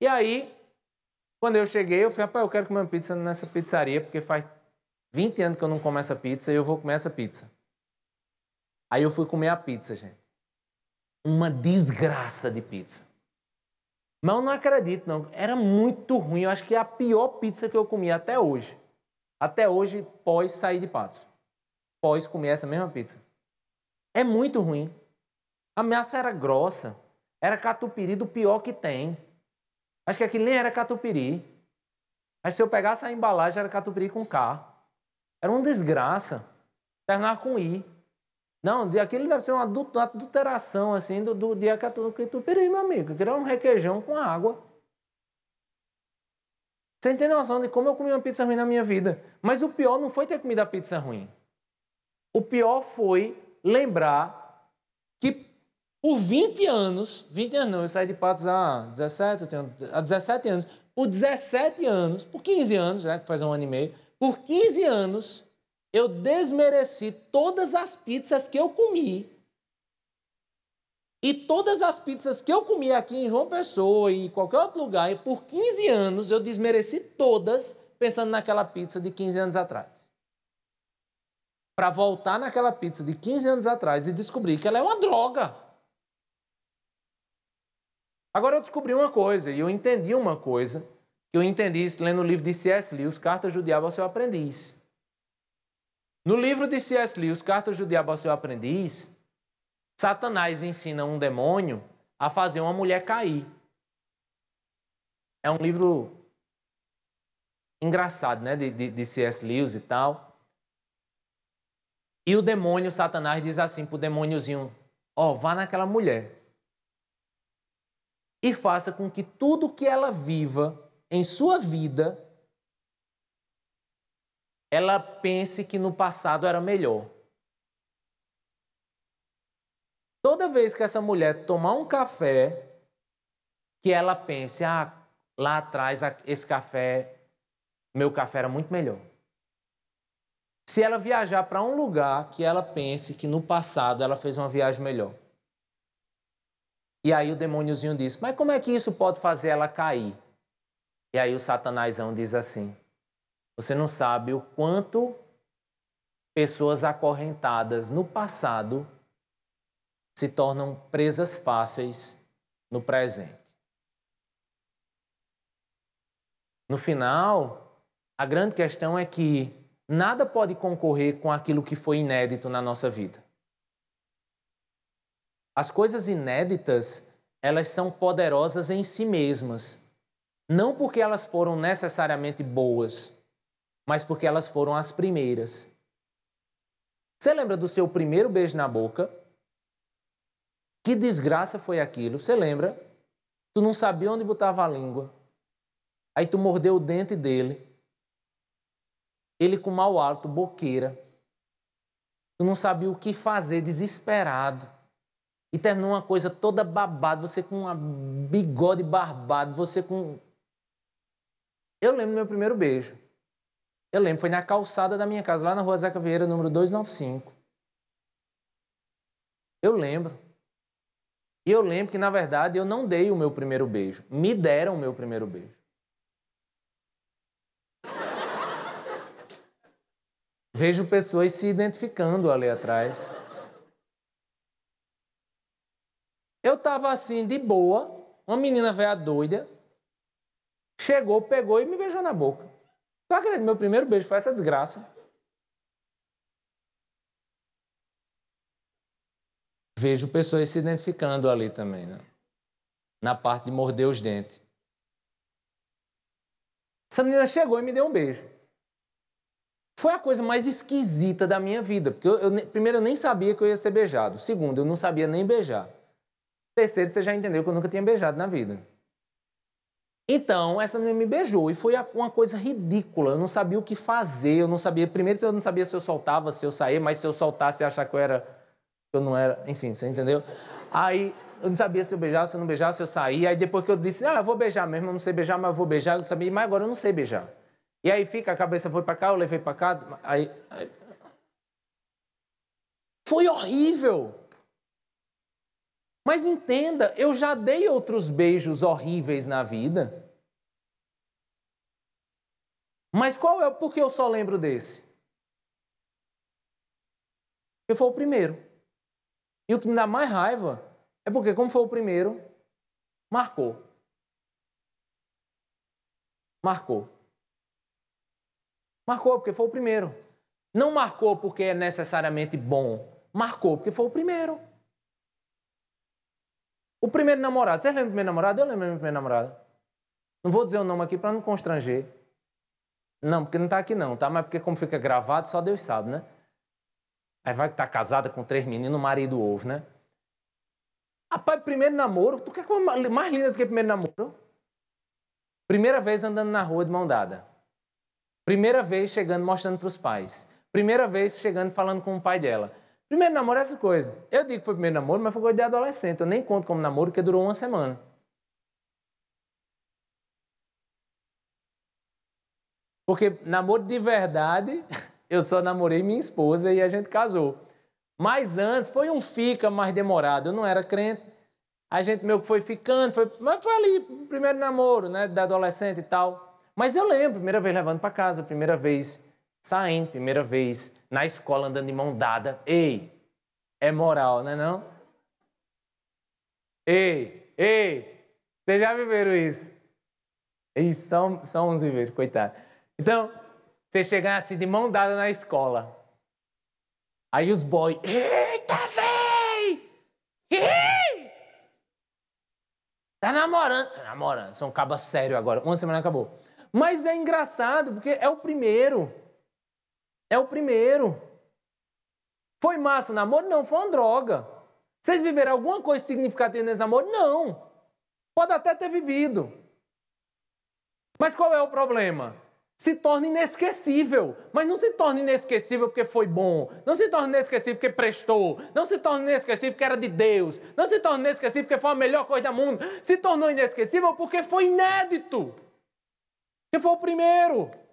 E aí, quando eu cheguei, eu falei, rapaz, eu quero comer uma pizza nessa pizzaria, porque faz 20 anos que eu não como essa pizza e eu vou comer essa pizza. Aí eu fui comer a pizza, gente. Uma desgraça de pizza. Mas eu não acredito, não. Era muito ruim. Eu acho que é a pior pizza que eu comi até hoje. Até hoje, pós sair de Patos. Pós comer essa mesma pizza. É muito ruim. A massa era grossa. Era catupiry do pior que tem. Acho que aquilo nem era catupiry. Mas se eu pegasse a embalagem, era catupiry com K. Era uma desgraça. Terminar com I. Não, aquilo deve ser uma adulteração, assim, do, do de catupiry, meu amigo. Aquilo era um requeijão com água. Você tem noção de como eu comi uma pizza ruim na minha vida. Mas o pior não foi ter comido a pizza ruim. O pior foi lembrar que por 20 anos, 20 anos não, eu saí de Patos há 17, eu tenho, há 17 anos, por 17 anos, por 15 anos, né, faz um ano e meio, por 15 anos, eu desmereci todas as pizzas que eu comi. E todas as pizzas que eu comi aqui em João Pessoa e em qualquer outro lugar, e por 15 anos eu desmereci todas pensando naquela pizza de 15 anos atrás. Para voltar naquela pizza de 15 anos atrás e descobrir que ela é uma droga. Agora eu descobri uma coisa, e eu entendi uma coisa, que eu entendi lendo o livro de C.S. Lewis, Cartas do Diabo ao Seu Aprendiz. No livro de C.S. Lewis, Cartas do Diabo ao Seu Aprendiz, Satanás ensina um demônio a fazer uma mulher cair. É um livro engraçado, né? De, de, de C.S. Lewis e tal. E o demônio, Satanás, diz assim pro demôniozinho: Ó, oh, vá naquela mulher e faça com que tudo que ela viva em sua vida, ela pense que no passado era melhor. Toda vez que essa mulher tomar um café, que ela pense, ah, lá atrás esse café, meu café era muito melhor. Se ela viajar para um lugar que ela pense que no passado ela fez uma viagem melhor. E aí o demôniozinho diz: Mas como é que isso pode fazer ela cair? E aí o satanásão diz assim: Você não sabe o quanto pessoas acorrentadas no passado se tornam presas fáceis no presente. No final, a grande questão é que nada pode concorrer com aquilo que foi inédito na nossa vida. As coisas inéditas, elas são poderosas em si mesmas, não porque elas foram necessariamente boas, mas porque elas foram as primeiras. Você lembra do seu primeiro beijo na boca? Que desgraça foi aquilo? Você lembra? Tu não sabia onde botava a língua. Aí tu mordeu o dente dele. Ele com mau hálito, boqueira. Tu não sabia o que fazer, desesperado. E terminou uma coisa toda babada, você com um bigode barbado, você com. Eu lembro do meu primeiro beijo. Eu lembro, foi na calçada da minha casa, lá na rua Zeca Vieira, número 295. Eu lembro. E eu lembro que, na verdade, eu não dei o meu primeiro beijo. Me deram o meu primeiro beijo. Vejo pessoas se identificando ali atrás. Eu estava assim, de boa, uma menina velha doida, chegou, pegou e me beijou na boca. Tu acredita? Meu primeiro beijo foi essa desgraça. vejo pessoas se identificando ali também, né? na parte de morder os dentes. Essa menina chegou e me deu um beijo. Foi a coisa mais esquisita da minha vida, porque eu, eu, primeiro eu nem sabia que eu ia ser beijado. Segundo, eu não sabia nem beijar. Terceiro, você já entendeu que eu nunca tinha beijado na vida. Então, essa menina me beijou e foi uma coisa ridícula. Eu não sabia o que fazer, eu não sabia. Primeiro, eu não sabia se eu soltava, se eu saía, mas se eu soltasse, achar que eu era eu não era, enfim, você entendeu? Aí eu não sabia se eu beijava, se eu não beijava, se eu saía. Aí depois que eu disse, ah, eu vou beijar mesmo, eu não sei beijar, mas eu vou beijar, eu não sabia, mas agora eu não sei beijar. E aí fica, a cabeça foi para cá, eu levei para cá, aí, aí... Foi horrível. Mas entenda, eu já dei outros beijos horríveis na vida. Mas qual é por que eu só lembro desse? Porque foi o primeiro. E o que me dá mais raiva é porque, como foi o primeiro, marcou. Marcou. Marcou porque foi o primeiro. Não marcou porque é necessariamente bom. Marcou porque foi o primeiro. O primeiro namorado. Vocês lembram do primeiro namorado? Eu lembro do meu primeiro namorado. Não vou dizer o nome aqui para não constranger. Não, porque não está aqui não, tá? Mas porque como fica gravado, só Deus sabe, né? Aí vai que tá casada com três meninos, o marido ouve, né? Rapaz, primeiro namoro, tu quer coisa mais linda do que primeiro namoro? Primeira vez andando na rua de mão dada. Primeira vez chegando mostrando para os pais. Primeira vez chegando falando com o pai dela. Primeiro namoro é essa coisa. Eu digo que foi primeiro namoro, mas foi coisa de adolescente. Eu nem conto como namoro, porque durou uma semana. Porque namoro de verdade, eu só namorei minha esposa e a gente casou. Mas antes foi um fica mais demorado. Eu não era crente. A gente meio que foi ficando, foi, mas foi ali, primeiro namoro, né, da adolescente e tal. Mas eu lembro, primeira vez levando para casa, primeira vez saindo, primeira vez na escola andando de mão dada. Ei, é moral, não é não? Ei, ei, vocês já viveram isso? Isso, só, só uns viveram, coitado. Então, você chegar assim de mão dada na escola. Aí os boys, eita, véi! Tá namorando, tá namorando, são cabas sério agora. Uma semana acabou. Mas é engraçado, porque é o primeiro. É o primeiro. Foi massa o namoro? Não, foi uma droga. Vocês viveram alguma coisa significativa nesse namoro? Não. Pode até ter vivido. Mas qual é o problema? se torna inesquecível. Mas não se torna inesquecível porque foi bom. Não se torna inesquecível porque prestou. Não se torna inesquecível porque era de Deus. Não se torna inesquecível porque foi a melhor coisa do mundo. Se tornou inesquecível porque foi inédito. Porque foi o primeiro.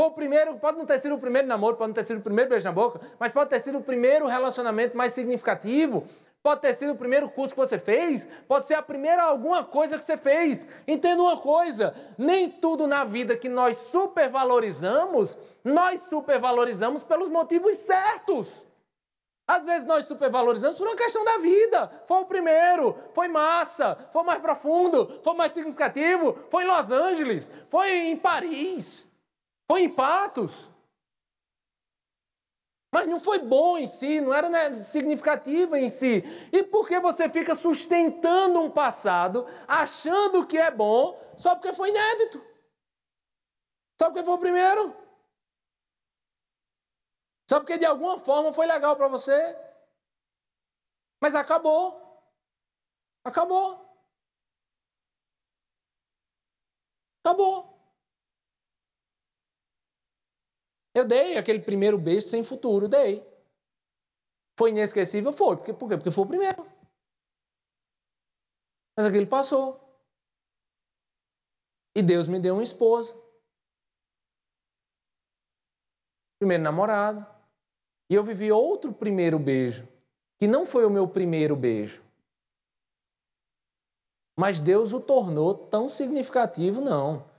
Foi o primeiro, pode não ter sido o primeiro namoro, pode não ter sido o primeiro beijo na boca, mas pode ter sido o primeiro relacionamento mais significativo. Pode ter sido o primeiro curso que você fez, pode ser a primeira alguma coisa que você fez. Entenda uma coisa: nem tudo na vida que nós supervalorizamos, nós supervalorizamos pelos motivos certos. Às vezes nós supervalorizamos por uma questão da vida. Foi o primeiro, foi massa, foi mais profundo, foi mais significativo, foi em Los Angeles, foi em Paris, foi em Patos. Mas não foi bom em si, não era né, significativo em si. E por que você fica sustentando um passado, achando que é bom, só porque foi inédito? Só porque foi o primeiro? Só porque de alguma forma foi legal para você? Mas acabou. Acabou. Acabou. Eu dei aquele primeiro beijo sem futuro, dei. Foi inesquecível? Foi. Por quê? Porque foi o primeiro. Mas aquele passou. E Deus me deu uma esposa. Primeiro namorado. E eu vivi outro primeiro beijo, que não foi o meu primeiro beijo. Mas Deus o tornou tão significativo, não.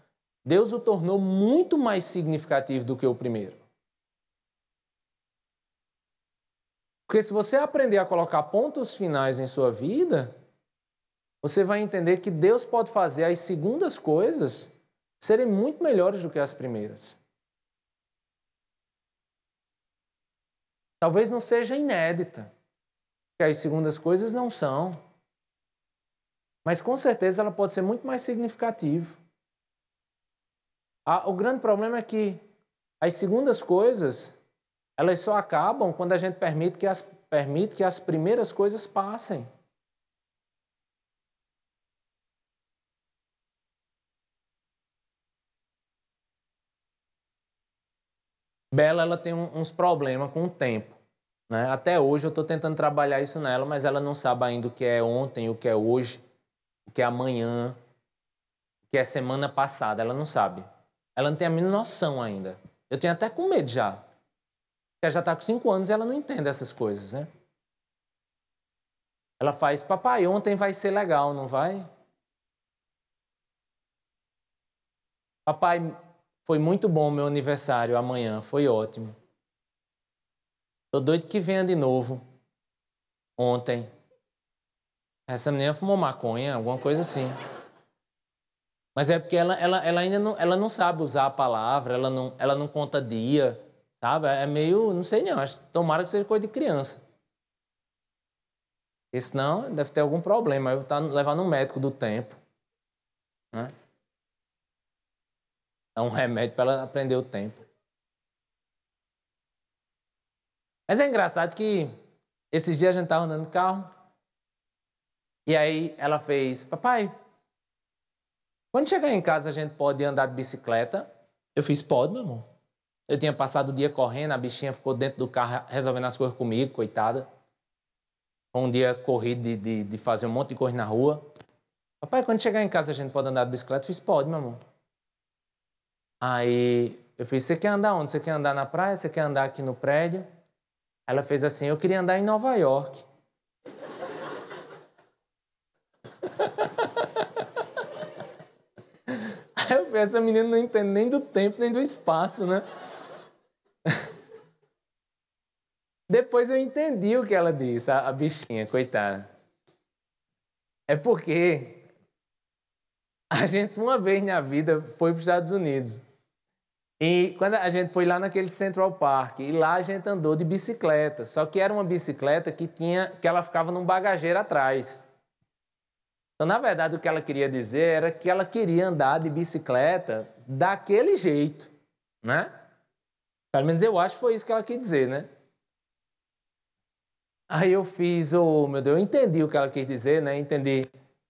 Deus o tornou muito mais significativo do que o primeiro. Porque se você aprender a colocar pontos finais em sua vida, você vai entender que Deus pode fazer as segundas coisas serem muito melhores do que as primeiras. Talvez não seja inédita, porque as segundas coisas não são. Mas com certeza ela pode ser muito mais significativa. Ah, o grande problema é que as segundas coisas, elas só acabam quando a gente permite que as, permite que as primeiras coisas passem. Bela ela tem uns problemas com o tempo. Né? Até hoje eu estou tentando trabalhar isso nela, mas ela não sabe ainda o que é ontem, o que é hoje, o que é amanhã, o que é semana passada. Ela não sabe. Ela não tem a mínima noção ainda. Eu tenho até com medo já. Porque ela já está com cinco anos e ela não entende essas coisas, né? Ela faz, papai, ontem vai ser legal, não vai? Papai, foi muito bom meu aniversário amanhã, foi ótimo. Tô doido que venha de novo. Ontem. Essa menina fumou maconha, alguma coisa assim. Mas é porque ela, ela, ela ainda não, ela não sabe usar a palavra, ela não, ela não conta dia, sabe? É meio, não sei não, acho, tomara que seja coisa de criança. Porque senão deve ter algum problema, eu tá levando um médico do tempo. Né? É um remédio para ela aprender o tempo. Mas é engraçado que esses dias a gente estava andando de carro e aí ela fez, papai, quando chegar em casa, a gente pode andar de bicicleta. Eu fiz, pode, meu amor. Eu tinha passado o dia correndo, a bichinha ficou dentro do carro resolvendo as coisas comigo, coitada. Um dia corrido de, de, de, fazer um monte de coisa na rua. Papai, quando chegar em casa a gente pode andar de bicicleta? Eu fiz, pode, meu amor. Aí eu fiz, você quer andar onde? Você quer andar na praia? Você quer andar aqui no prédio? Ela fez assim, eu queria andar em Nova York. Eu falei, essa menina não entende nem do tempo, nem do espaço, né? Depois eu entendi o que ela disse, a, a bichinha, coitada. É porque a gente, uma vez na vida, foi para os Estados Unidos. E quando a gente foi lá naquele Central Park, e lá a gente andou de bicicleta. Só que era uma bicicleta que tinha, que ela ficava num bagageiro atrás. Então, na verdade, o que ela queria dizer era que ela queria andar de bicicleta daquele jeito, né? Pelo menos eu acho que foi isso que ela quis dizer, né? Aí eu fiz, oh meu Deus, eu entendi o que ela quis dizer, né? Entendi.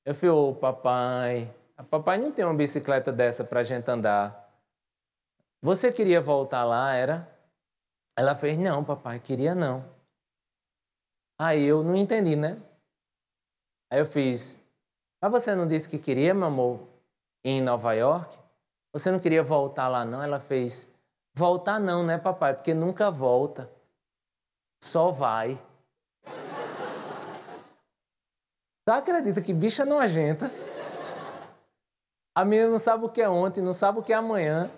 Eu falei, ô oh, papai, papai não tem uma bicicleta dessa pra gente andar. Você queria voltar lá, era? Ela fez, não, papai, queria não. Aí eu não entendi, né? Aí eu fiz, mas você não disse que queria, meu amor, em Nova York? Você não queria voltar lá, não? Ela fez, voltar não, né, papai? Porque nunca volta. Só vai. Você acredita que bicha nojenta? A menina não sabe o que é ontem, não sabe o que é amanhã.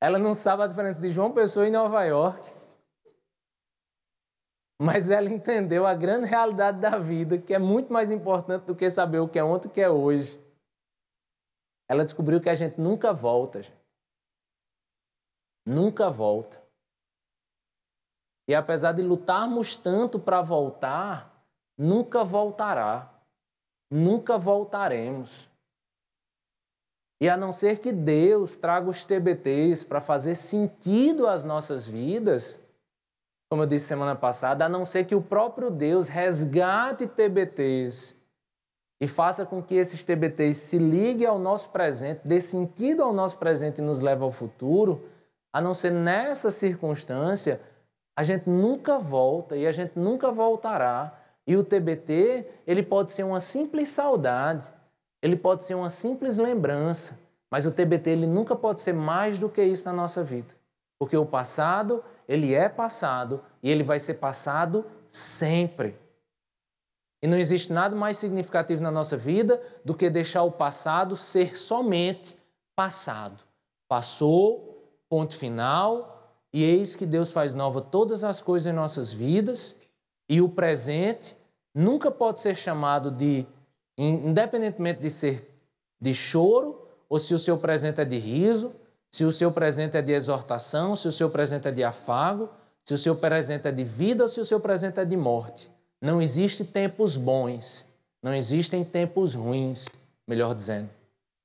Ela não sabe a diferença de João Pessoa e Nova York. Mas ela entendeu a grande realidade da vida, que é muito mais importante do que saber o que é ontem e o que é hoje. Ela descobriu que a gente nunca volta, gente. Nunca volta. E apesar de lutarmos tanto para voltar, nunca voltará. Nunca voltaremos. E a não ser que Deus traga os TBTs para fazer sentido às nossas vidas, como eu disse semana passada, a não ser que o próprio Deus resgate TBTs e faça com que esses TBTs se liguem ao nosso presente, dê sentido ao nosso presente e nos leve ao futuro, a não ser nessa circunstância, a gente nunca volta e a gente nunca voltará e o TBT, ele pode ser uma simples saudade, ele pode ser uma simples lembrança, mas o TBT ele nunca pode ser mais do que isso na nossa vida. Porque o passado, ele é passado e ele vai ser passado sempre. E não existe nada mais significativo na nossa vida do que deixar o passado ser somente passado. Passou, ponto final, e eis que Deus faz nova todas as coisas em nossas vidas e o presente nunca pode ser chamado de, independentemente de ser de choro, ou se o seu presente é de riso, se o seu presente é de exortação, se o seu presente é de afago, se o seu presente é de vida ou se o seu presente é de morte. Não existem tempos bons, não existem tempos ruins, melhor dizendo.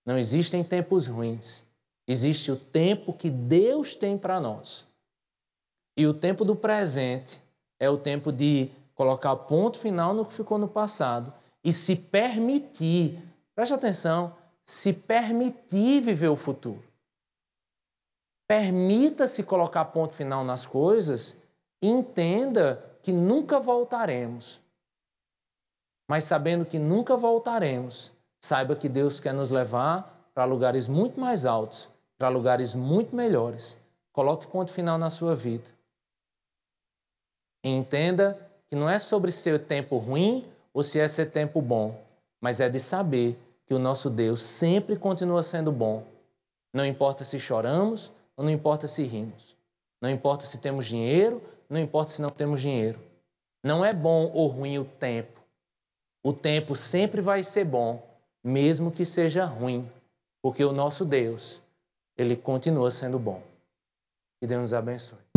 Não existem tempos ruins. Existe o tempo que Deus tem para nós. E o tempo do presente é o tempo de colocar ponto final no que ficou no passado e se permitir, preste atenção, se permitir viver o futuro. Permita-se colocar ponto final nas coisas entenda que nunca voltaremos. Mas sabendo que nunca voltaremos, saiba que Deus quer nos levar para lugares muito mais altos, para lugares muito melhores. Coloque ponto final na sua vida. entenda que não é sobre ser tempo ruim ou se é ser tempo bom, mas é de saber que o nosso Deus sempre continua sendo bom. Não importa se choramos não importa se rimos. Não importa se temos dinheiro, não importa se não temos dinheiro. Não é bom ou ruim o tempo. O tempo sempre vai ser bom, mesmo que seja ruim, porque o nosso Deus, ele continua sendo bom. Que Deus nos abençoe.